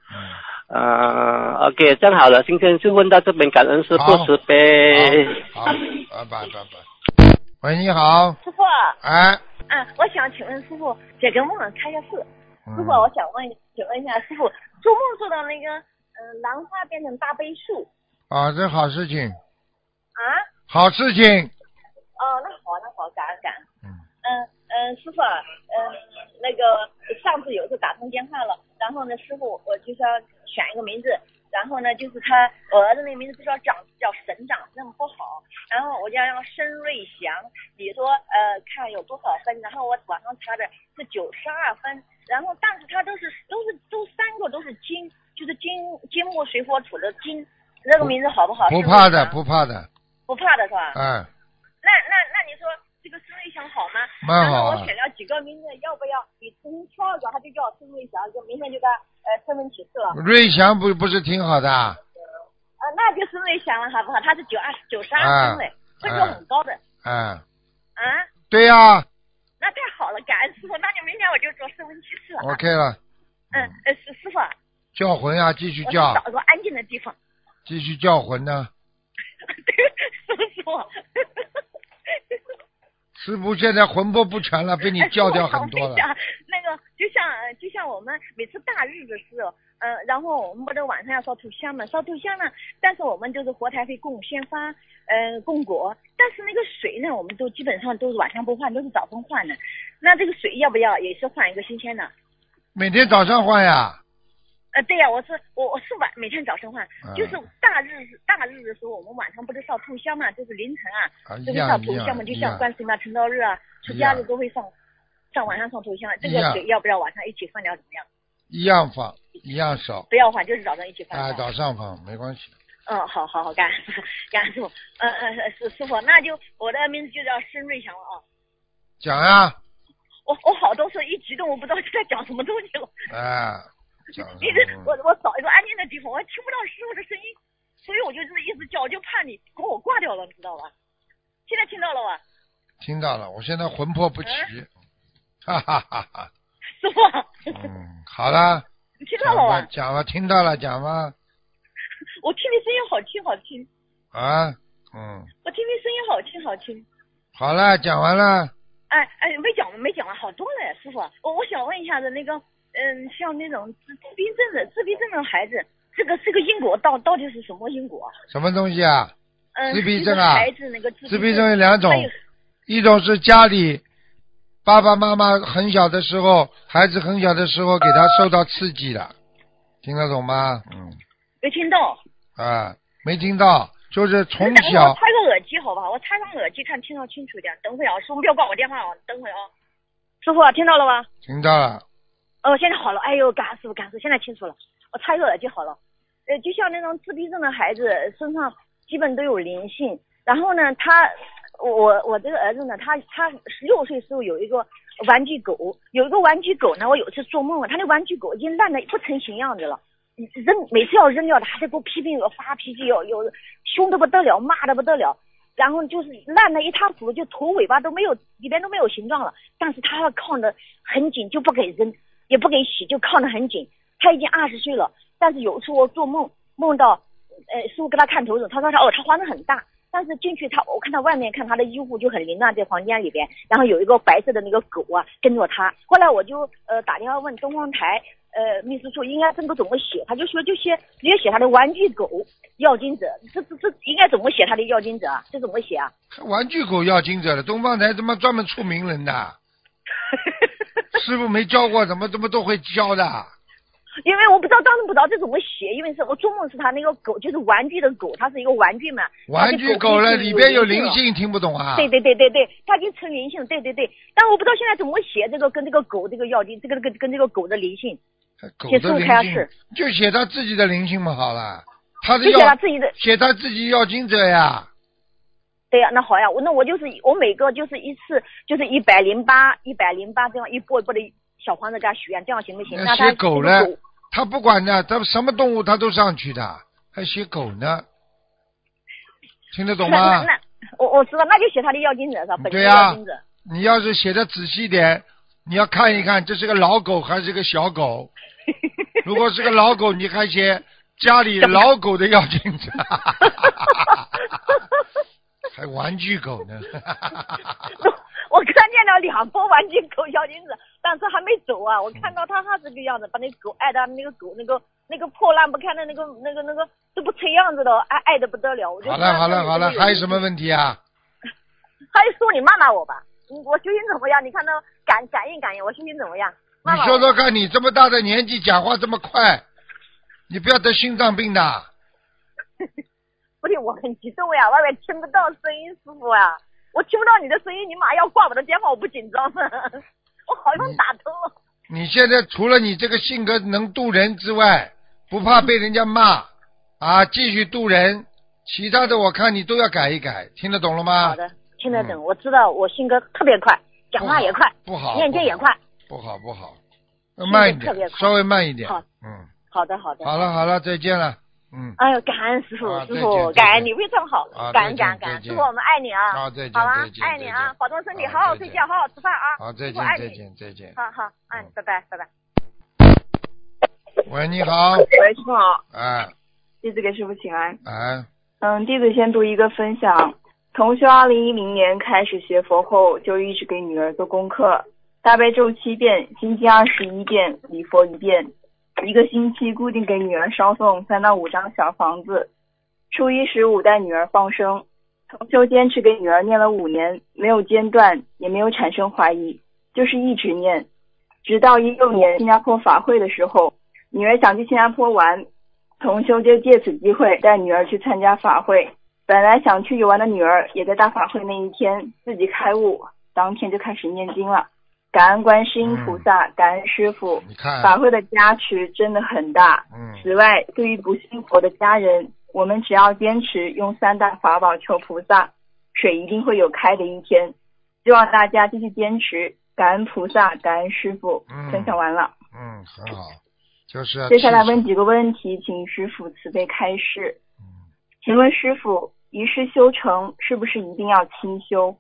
嗯，啊，OK，这样好了，今天就问到这边，感恩师傅慈悲。好，好，拜拜拜拜。喂，你好，师傅，哎，啊，我想请问师傅，解个梦，开个示。嗯师傅，我想问，请问一下师傅，做梦做到那个，嗯、兰花变成大悲树啊，这好事情，啊？好事情。哦，那好，那好，感恩感恩。嗯嗯嗯，师傅，嗯，那个上次有一次打通电话了，然后呢，师傅我就说选一个名字，然后呢，就是他我儿子那个名字不知道长叫省长，那么不好，然后我就要让申瑞祥，你说呃看有多少分，然后我网上查的是九十二分，然后但是他都是都是都三个都是金，就是金金木水火土的金，那个名字好不好？不怕的，不怕的，不怕的是吧？嗯，那那那你说这个孙瑞祥好吗？蛮好啊我选了几个名字，要不要你重新挑一个，他就叫孙瑞祥，就明天就给他呃身份启事了。瑞祥不不是挺好的？呃，那就孙瑞祥了，好不好？他是九二九十二分的，分数很高的。嗯，啊，对呀、那太好了，感恩师傅。那就明天我就做身份启事了。o k 了，嗯，呃，师师傅，叫魂啊，继续叫，找个安静的地方。继续叫魂呢。<laughs> 师傅，师傅现在魂魄不全了，被你叫掉很多了 <laughs> 那个就像呃就像我们每次大日子是，嗯、然后我们不是晚上要烧头香嘛，烧头香呢，但是我们就是活台会供鲜花，嗯、供果，但是那个水呢，我们都基本上都是晚上不换，都是早晨换的。那这个水要不要也是换一个新鲜的？每天早上换呀。呃，对呀、我是我我是晚每天早晨换，嗯就是大日子大日子的时候，我们晚上不是烧头香嘛，就是凌晨啊，啊，一这个上头香嘛，就。像观世音啊、成道日啊、出一家样日都会上，上晚上上头香，这个水要不要晚上一起放掉怎么样？一样放，一样烧。不要换，就是早上一起放。啊，早上放没关系。嗯，好好好，感恩感恩师傅。嗯嗯，师师傅，那就我的名字就叫申瑞祥了啊。讲呀，我我好多时候一激动，我不知道在讲什么东西了。哎，讲 <laughs> 一直我我找一个安静的地方，我听不到师傅的声音，所以我就这么一直叫，我就怕你给我挂掉了，你知道吧？现在听到了吧，听到了，我现在魂魄不齐，<laughs> 哈哈哈哈。师傅？嗯，好了，<laughs> 你听到，了吧？讲吧，听到了，讲吧。我听你声音好听好听，啊，嗯，我听你声音好听好听。好了，讲完了。哎哎，没讲完没讲完，好多了，师傅。我我想问一下子那个，嗯，像那种自自闭症的自闭症的孩子，这个这个因果到到底是什么因果？什么东西啊？嗯，自闭症啊一个孩子那个自自闭症有两种一种是家里爸爸妈妈很小的时候，孩子很小的时候给他受到刺激了，听得懂吗？嗯，没听到。啊，没听到，就是从小我插个耳机好不好？我插上耳机看听到清楚一点。等会啊，师傅不要挂我电话啊，等会啊。师傅听到了吗？听到了，哦，现在好了。哎呦，感受，感受，现在清楚了。我插一个耳机好了。呃，就像那种自闭症的孩子身上基本都有灵性，然后呢，他我我这个儿子呢，他他十六岁时候有一个玩具狗，有一个玩具狗呢，我有一次做梦了，他那玩具狗已经烂的不成形样子了。扔每次要扔掉的，还在给我批评我发脾气，要要凶的不得了，骂的不得了，然后就是烂的一塌糊涂，就头尾巴都没有，里边都没有形状了。但是他要靠的很紧，就不给扔，也不给洗，就靠得很紧。他已经二十岁了，但是有一次我做梦梦到，呃，师傅给他看头子，他说他哦，他花的很大，但是进去他我看到外面看他的衣服就很凌乱，在房间里边，然后有一个白色的那个狗啊跟着他。后来我就呃打电话问东方台呃秘书处应该这个怎么写，他就说就写直接写他的玩具狗要经者，这这这应该怎么写他的要经者啊？这怎么写啊？玩具狗要经者了，东方台他妈专门出名人的，<laughs> 师傅没教过，怎么怎么都会教的。因为我不知道当时不知道这怎么写，因为是我做梦是他那个狗就是玩具的狗，它是一个玩具嘛。玩具狗了，里边有灵。性，听不懂啊？对对对对对，它已经成灵性，对对对。但我不知道现在怎么写这个跟这个狗这个要经，这个跟跟这个狗的灵性，狗写出的灵性开示，就写他自己的灵性嘛，好了，他的就写他自己的。写他自己要经者呀，对呀、那好呀，我那我就是我每个就是一次就是一百零八一百零八这样一波一波的小黄子给他许愿，这样行不行？那他写狗这个呢，他不管的，他什么动物他都上去的，还写狗呢，听得懂吗？我我知道，那就写他的要经者是对呀。你要是写的仔细点，你要看一看这是个老狗还是个小狗。<laughs> 如果是个老狗，你还写家里老狗的要经者 <laughs> <laughs> 还玩具狗呢。<laughs> 我看见了两波玩具狗小金子，但是还没走啊。我看到他还是这个样子，把那狗爱的那个狗那个那个破烂不堪的那个那个那个都不成样子的，爱爱的不得了。我就好了好了好了，还有什么？问题啊？还有说你骂骂我吧，我修行怎么样？你看到感感应感应，我修行怎么样？你说说看，你这么大的年纪讲话这么快，你不要得心脏病的。不对，我很激动呀，外面听不到声音，师傅啊，我听不到你的声音，你马上要挂我的电话，我不紧张吗？<laughs> 我好像打通了。你现在除了你这个性格能渡人之外，不怕被人家骂啊，继续渡人，其他的我看你都要改一改，听得懂了吗？好的，听得懂，我知道我性格特别快，讲话也快，不好，念经也快。不好不好，要慢一点，稍微慢一点。好嗯，好的，好的。好了好了，再见了。嗯，哎呦，感恩师傅，啊师傅，感恩你非常好啊，感恩感恩感恩，师傅我们爱你啊，好再见好吧，爱你啊，保重身体，好好好睡觉，好好吃饭啊，好，再见再见再见。好好，嗯嗯，拜拜拜拜。喂，你好，喂，师傅好，哎。弟子给师傅请安。哎，嗯，弟子先读一个分享。同修二零一零年开始学佛后，就一直给女儿做功课，大悲咒七遍，心经二十一遍，礼佛一遍，一个星期固定给女儿烧送三到五张小房子。初一十五带女儿放生，同修坚持给女儿念了五年，没有间断，也没有产生怀疑，就是一直念，直到一六年新加坡法会的时候，女儿想去新加坡玩，同修就借此机会带女儿去参加法会。本来想去游玩的女儿，也在大法会那一天自己开悟，当天就开始念经了。感恩观世音菩萨，感恩师傅，你看，法会的加持真的很大。嗯，此外，对于不信佛的家人，我们只要坚持用三大法宝求菩萨，水一定会有开的一天。希望大家继续坚持，感恩菩萨，感恩师傅。嗯分享完了，嗯，很好，就是要接下来问几个问题，请师傅慈悲开示。嗯请问师傅，一世修成是不是一定要清修？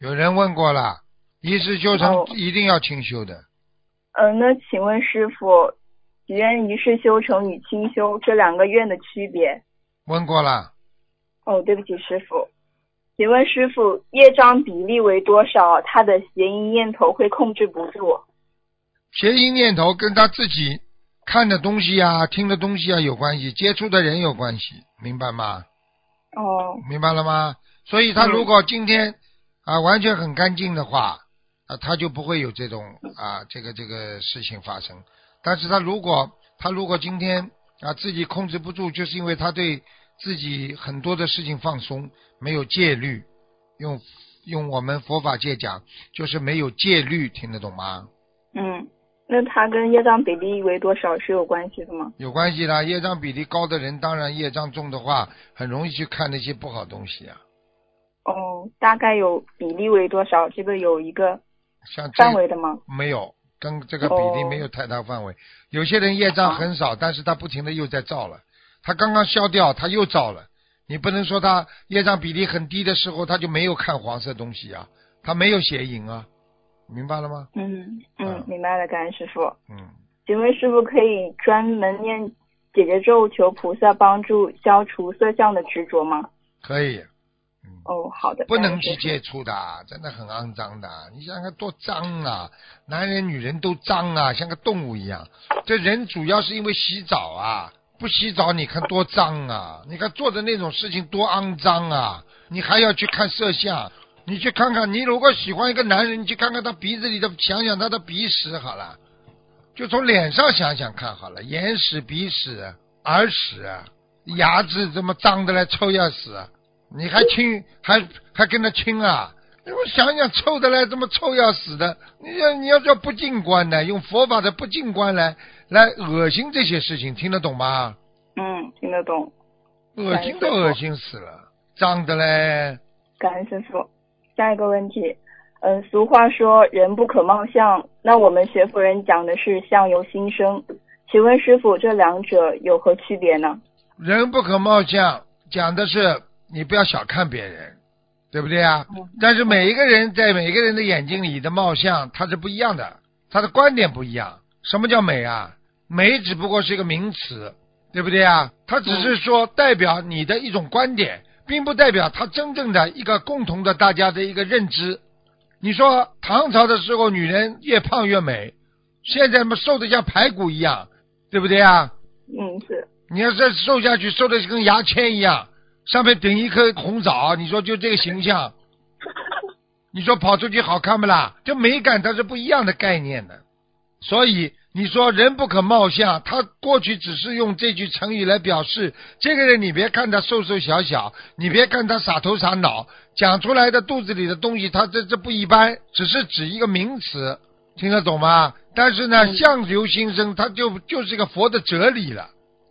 有人问过了，一世修成哦一定要清修的，嗯、那请问师傅，许愿一世修成与清修这两个愿的区别？问过了，哦，对不起，师傅。请问师傅，业障比例为多少？他的邪淫念头会控制不住。邪淫念头跟他自己看的东西啊、听的东西啊有关系，接触的人有关系，明白吗？哦，明白了吗？所以他嗯如果今天啊完全很干净的话，啊他就不会有这种啊这个这个事情发生。但是他如果他如果今天啊自己控制不住，就是因为他对自己很多的事情放松，没有戒律。用用我们佛法界讲，就是没有戒律，听得懂吗？嗯，那他跟业障比例为多少是有关系的吗？有关系的，业障比例高的人，当然业障重的话，很容易去看那些不好东西啊。哦，大概有比例为多少？这个有一个像这范围的吗？没有，跟这个比例哦没有太大范围。有些人业障很少，但是他不停的又在造了，他刚刚消掉，他又造了。你不能说他业障比例很低的时候，他就没有看黄色东西啊，他没有邪淫啊，明白了吗？嗯嗯嗯，明白了，感恩师傅。嗯，请问师傅可以专门念姐姐咒求菩萨帮助消除色相的执着吗？可以，哦，好的。不能去接触的，真的很肮脏的。你想想看多脏啊，男人女人都脏啊，像个动物一样。这人主要是因为洗澡啊，不洗澡你看多脏啊！你看做的那种事情多肮脏啊！你还要去看摄像，你去看看，你如果喜欢一个男人，你去看看他鼻子里的，想想他的鼻屎好了，就从脸上想想看好了，眼屎、鼻屎、耳屎，牙齿怎么脏的来臭要死，你还亲还还跟他亲啊？我想想，臭的来这么臭要死的，你要你要叫不净观呢，用佛法的不净观来来恶心这些事情，听得懂吗？嗯，听得懂。恶心都恶心死了，脏的嘞。感恩师傅。下一个问题，嗯，俗话说人不可貌相，那我们学佛人讲的是相由心生，请问师傅这两者有何区别呢？人不可貌相，讲的是你不要小看别人，对不对啊？但是每一个人在每个人的眼睛里的貌相，它是不一样的，他的观点不一样。什么叫美啊？美只不过是一个名词，对不对啊？它只是说代表你的一种观点，并不代表它真正的一个共同的大家的一个认知。你说唐朝的时候，女人越胖越美，现在嘛瘦的像排骨一样，对不对啊？嗯，是。你要再瘦下去，瘦的跟牙签一样，上面顶一颗红枣，你说就这个形象，<laughs> 你说跑出去好看不啦？这美感它是不一样的概念的。所以你说人不可貌相，他过去只是用这句成语来表示这个人，你别看他瘦瘦小小，你别看他傻头傻脑，讲出来的肚子里的东西，他这这不一般，只是指一个名词，听得懂吗？但是呢，相由心生，它就就是一个佛的哲理了。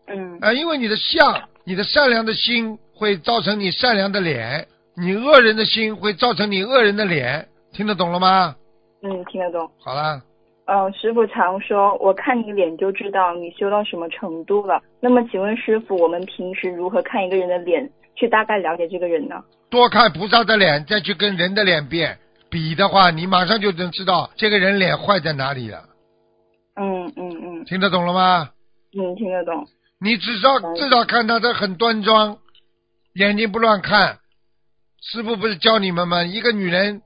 嗯啊，因为你的相，你的善良的心会造成你善良的脸，你恶人的心会造成你恶人的脸，听得懂了吗？嗯，听得懂。好了，嗯，师傅常说，我看你脸就知道你修到什么程度了。那么，请问师傅，我们平时如何看一个人的脸，去大概了解这个人呢？多看菩萨的脸，再去跟人的脸比比的话，你马上就能知道这个人脸坏在哪里了。嗯嗯嗯听得懂了吗？嗯，听得懂。你至少至少看他的很端庄，眼睛不乱看。师傅不是教你们吗？一个女人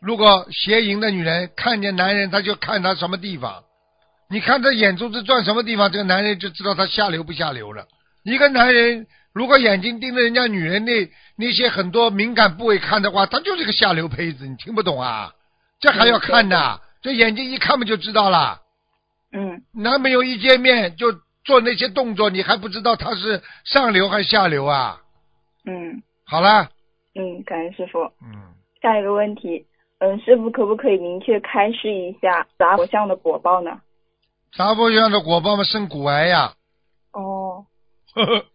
如果邪淫的女人看见男人，她就看他什么地方。你看他眼珠子转什么地方，这个男人就知道他下流不下流了。一个男人如果眼睛盯着人家女人那那些很多敏感部位看的话，他就是个下流胚子。你听不懂啊？这还要看的？这眼睛一看不就知道了？嗯男朋友一见面就做那些动作，你还不知道他是上流还是下流啊？嗯。好了，嗯，感恩师傅。嗯，下一个问题，嗯，师傅可不可以明确开示一下杂佛像的果报呢？杂佛像的果报嘛，生骨癌呀，哦，呵呵，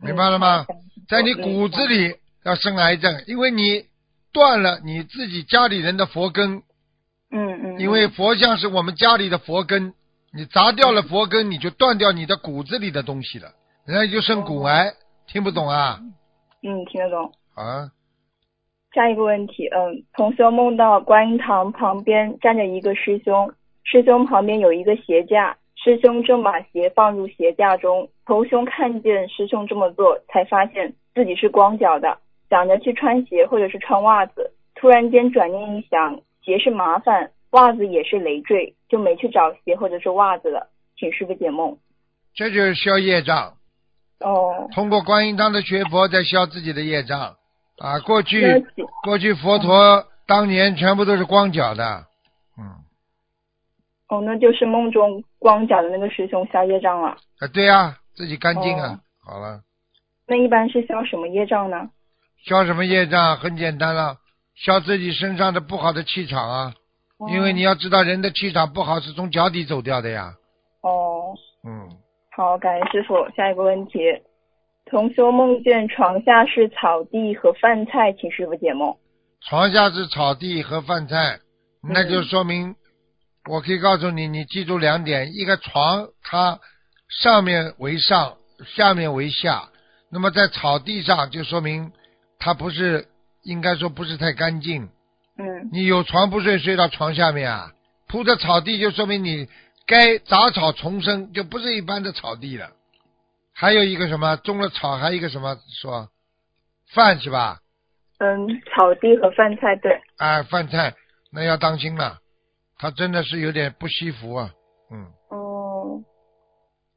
明白了吗？嗯在你骨子里要生癌症，因为你断了你自己家里人的佛根，嗯嗯，因为佛像是我们家里的佛根，你砸掉了佛根，你就断掉你的骨子里的东西了，人家就生骨癌，听不懂啊？嗯听得懂。啊，下一个问题，嗯，同修梦到观音堂旁边站着一个师兄，师兄旁边有一个鞋架，师兄正把鞋放入鞋架中。同修看见师兄这么做，才发现自己是光脚的，想着去穿鞋或者是穿袜子，突然间转念一想，鞋是麻烦，袜子也是累赘，就没去找鞋或者是袜子了。请师傅解梦。这就是消业障，哦，通过观音堂的学佛在消自己的业障啊。过去过去佛陀当年全部都是光脚的，嗯，哦，那就是梦中光脚的那个师兄消业障了。啊对呀、自己干净啊。哦好了，那一般是消什么业障呢？消什么业障？很简单了，消自己身上的不好的气场啊。哦因为你要知道，人的气场不好是从脚底走掉的呀。哦，嗯，好，感恩师傅。下一个问题，同修梦见床下是草地和饭菜，请师傅解梦。床下是草地和饭菜，那就说明，我可以告诉你，你记住两点：一个床它上面为上，下面为下。那么在草地上，就说明它不是，应该说不是太干净。嗯你有床不睡，睡到床下面啊？铺着草地，就说明你该杂草丛生，就不是一般的草地了。还有一个什么，种了草，还有一个什么说饭是吧？嗯，草地和饭菜对。啊，饭菜那要当心了，他真的是有点不惜福啊。嗯，哦，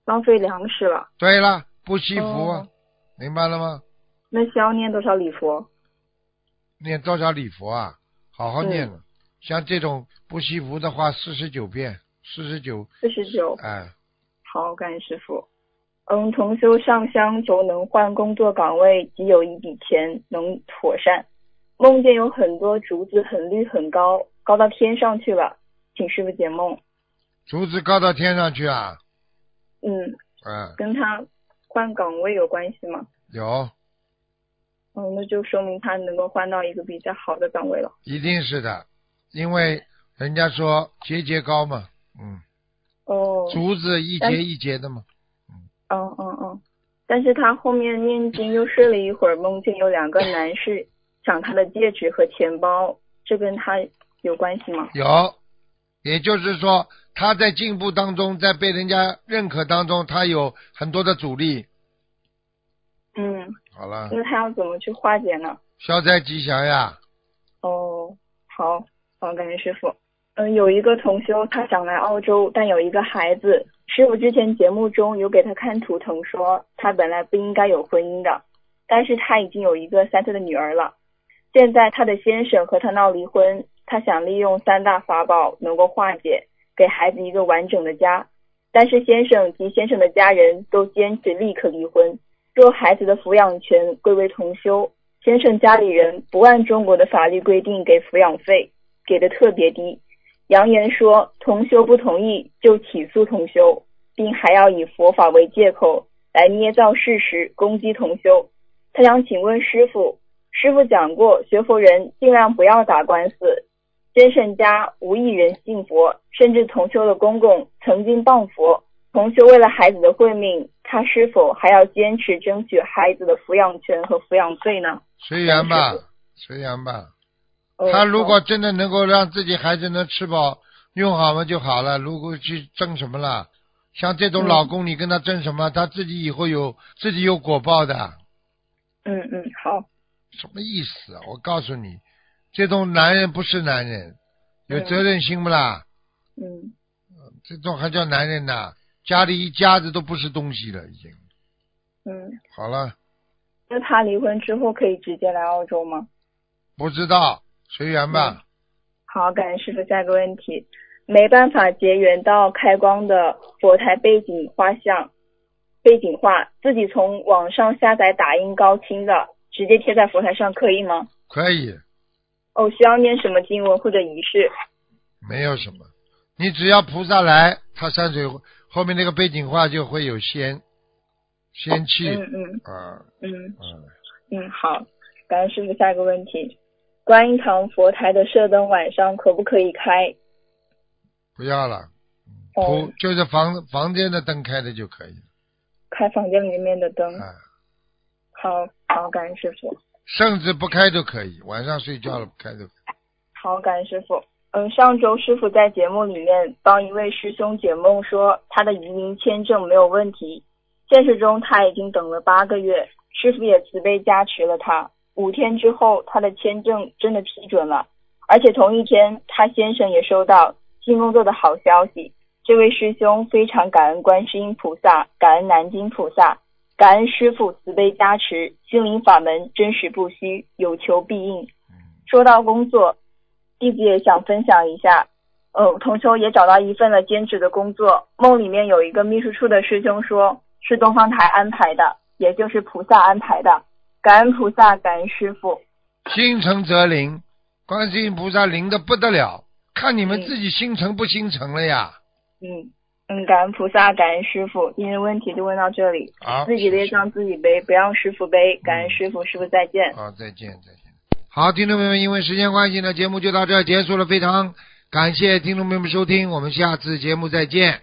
浪费粮食了。对了，不惜福啊，哦明白了吗？那需要念多少礼佛？念多少礼佛啊？好好念嗯了。像这种不惜福的话，四十九遍，四十九，四十九。哎，好，感谢师傅。嗯，同修上香求能换工作岗位，即有一笔钱能妥善。梦见有很多竹子很绿很高，高到天上去了，请师傅解梦。竹子高到天上去啊？嗯，嗯，跟他换岗位有关系吗？有，嗯，那就说明他能够换到一个比较好的岗位了。一定是的，因为人家说节节高嘛，嗯，哦，竹子一节一节的嘛，嗯。嗯嗯，但是他后面念经又睡了一会儿，梦见有两个男士抢他的戒指和钱包，这跟他有关系吗？有，也就是说他在进步当中，在被人家认可当中，他有很多的阻力。嗯，好了，那他要怎么去化解呢？消灾吉祥呀，哦，好，好，感谢师傅。嗯，有一个同修，他想来澳洲，但有一个孩子。师傅之前节目中有给他看图腾，说他本来不应该有婚姻的，但是他已经有一个三岁的女儿了。现在他的先生和他闹离婚，他想利用三大法宝能够化解，给孩子一个完整的家。但是先生及先生的家人都坚持立刻离婚，若孩子的抚养权归为同修，先生家里人不按中国的法律规定给抚养费，给的特别低，扬言说同修不同意就起诉同修，并还要以佛法为借口来捏造事实攻击同修。他想请问师傅，师傅讲过学佛人尽量不要打官司。先生家无一人信佛，甚至同修的公公曾经谤佛。同修为了孩子的慧命，他是否还要坚持争取孩子的抚养权和抚养费呢？随缘吧，随缘吧。哦他如果真的能够让自己孩子能吃饱用好嘛就好了，如果去争什么了，像这种嗯老公，你跟他争什么？他自己以后有自己有果报的，嗯嗯，好，什么意思啊？我告诉你，这种男人不是男人，有嗯责任心不啦？嗯这种还叫男人呐？家里一家子都不是东西了，已经。嗯，好了，那他离婚之后可以直接来澳洲吗？不知道，随缘吧。好，感恩师傅。下一个问题，没办法结缘到开光的佛台背景画像，背景画自己从网上下载打印高清的，直接贴在佛台上可以吗？可以，哦，需要念什么经文或者仪式？没有什么，你只要菩萨来，他山水后面那个背景画就会有仙仙气嗯嗯啊嗯嗯，嗯，好，感恩师傅。下一个问题，观音堂佛台的射灯晚上可不可以开？不要了，哦，就是房房间的灯开的就可以了，开房间里面的灯。啊，好好，感恩师傅。甚至不开都可以，晚上睡觉了不开都可以。好，感恩师傅。嗯，上周师傅在节目里面帮一位师兄解梦说他的移民签证没有问题，现实中他已经等了八个月，师傅也慈悲加持了他。五天之后，他的签证真的批准了，而且同一天，他先生也收到新工作的好消息。这位师兄非常感恩观世音菩萨，感恩南京菩萨，感恩师傅慈悲加持，心灵法门真实不虚，有求必应。说到工作，弟子也想分享一下，呃，同修也找到一份了兼职的工作。梦里面有一个秘书处的师兄说，是东方台安排的，也就是菩萨安排的。感恩菩萨，感恩师傅。心诚则灵，观世音菩萨灵的不得了，看你们嗯自己心诚不心诚了呀。嗯嗯，感恩菩萨，感恩师傅。今天的问题就问到这里，好，自己的业障自己背，不让师傅背。感恩师傅，师傅再见。好，再见，再见。好，听众朋友们，因为时间关系呢，节目就到这儿结束了。非常感谢听众朋友们收听，我们下次节目再见。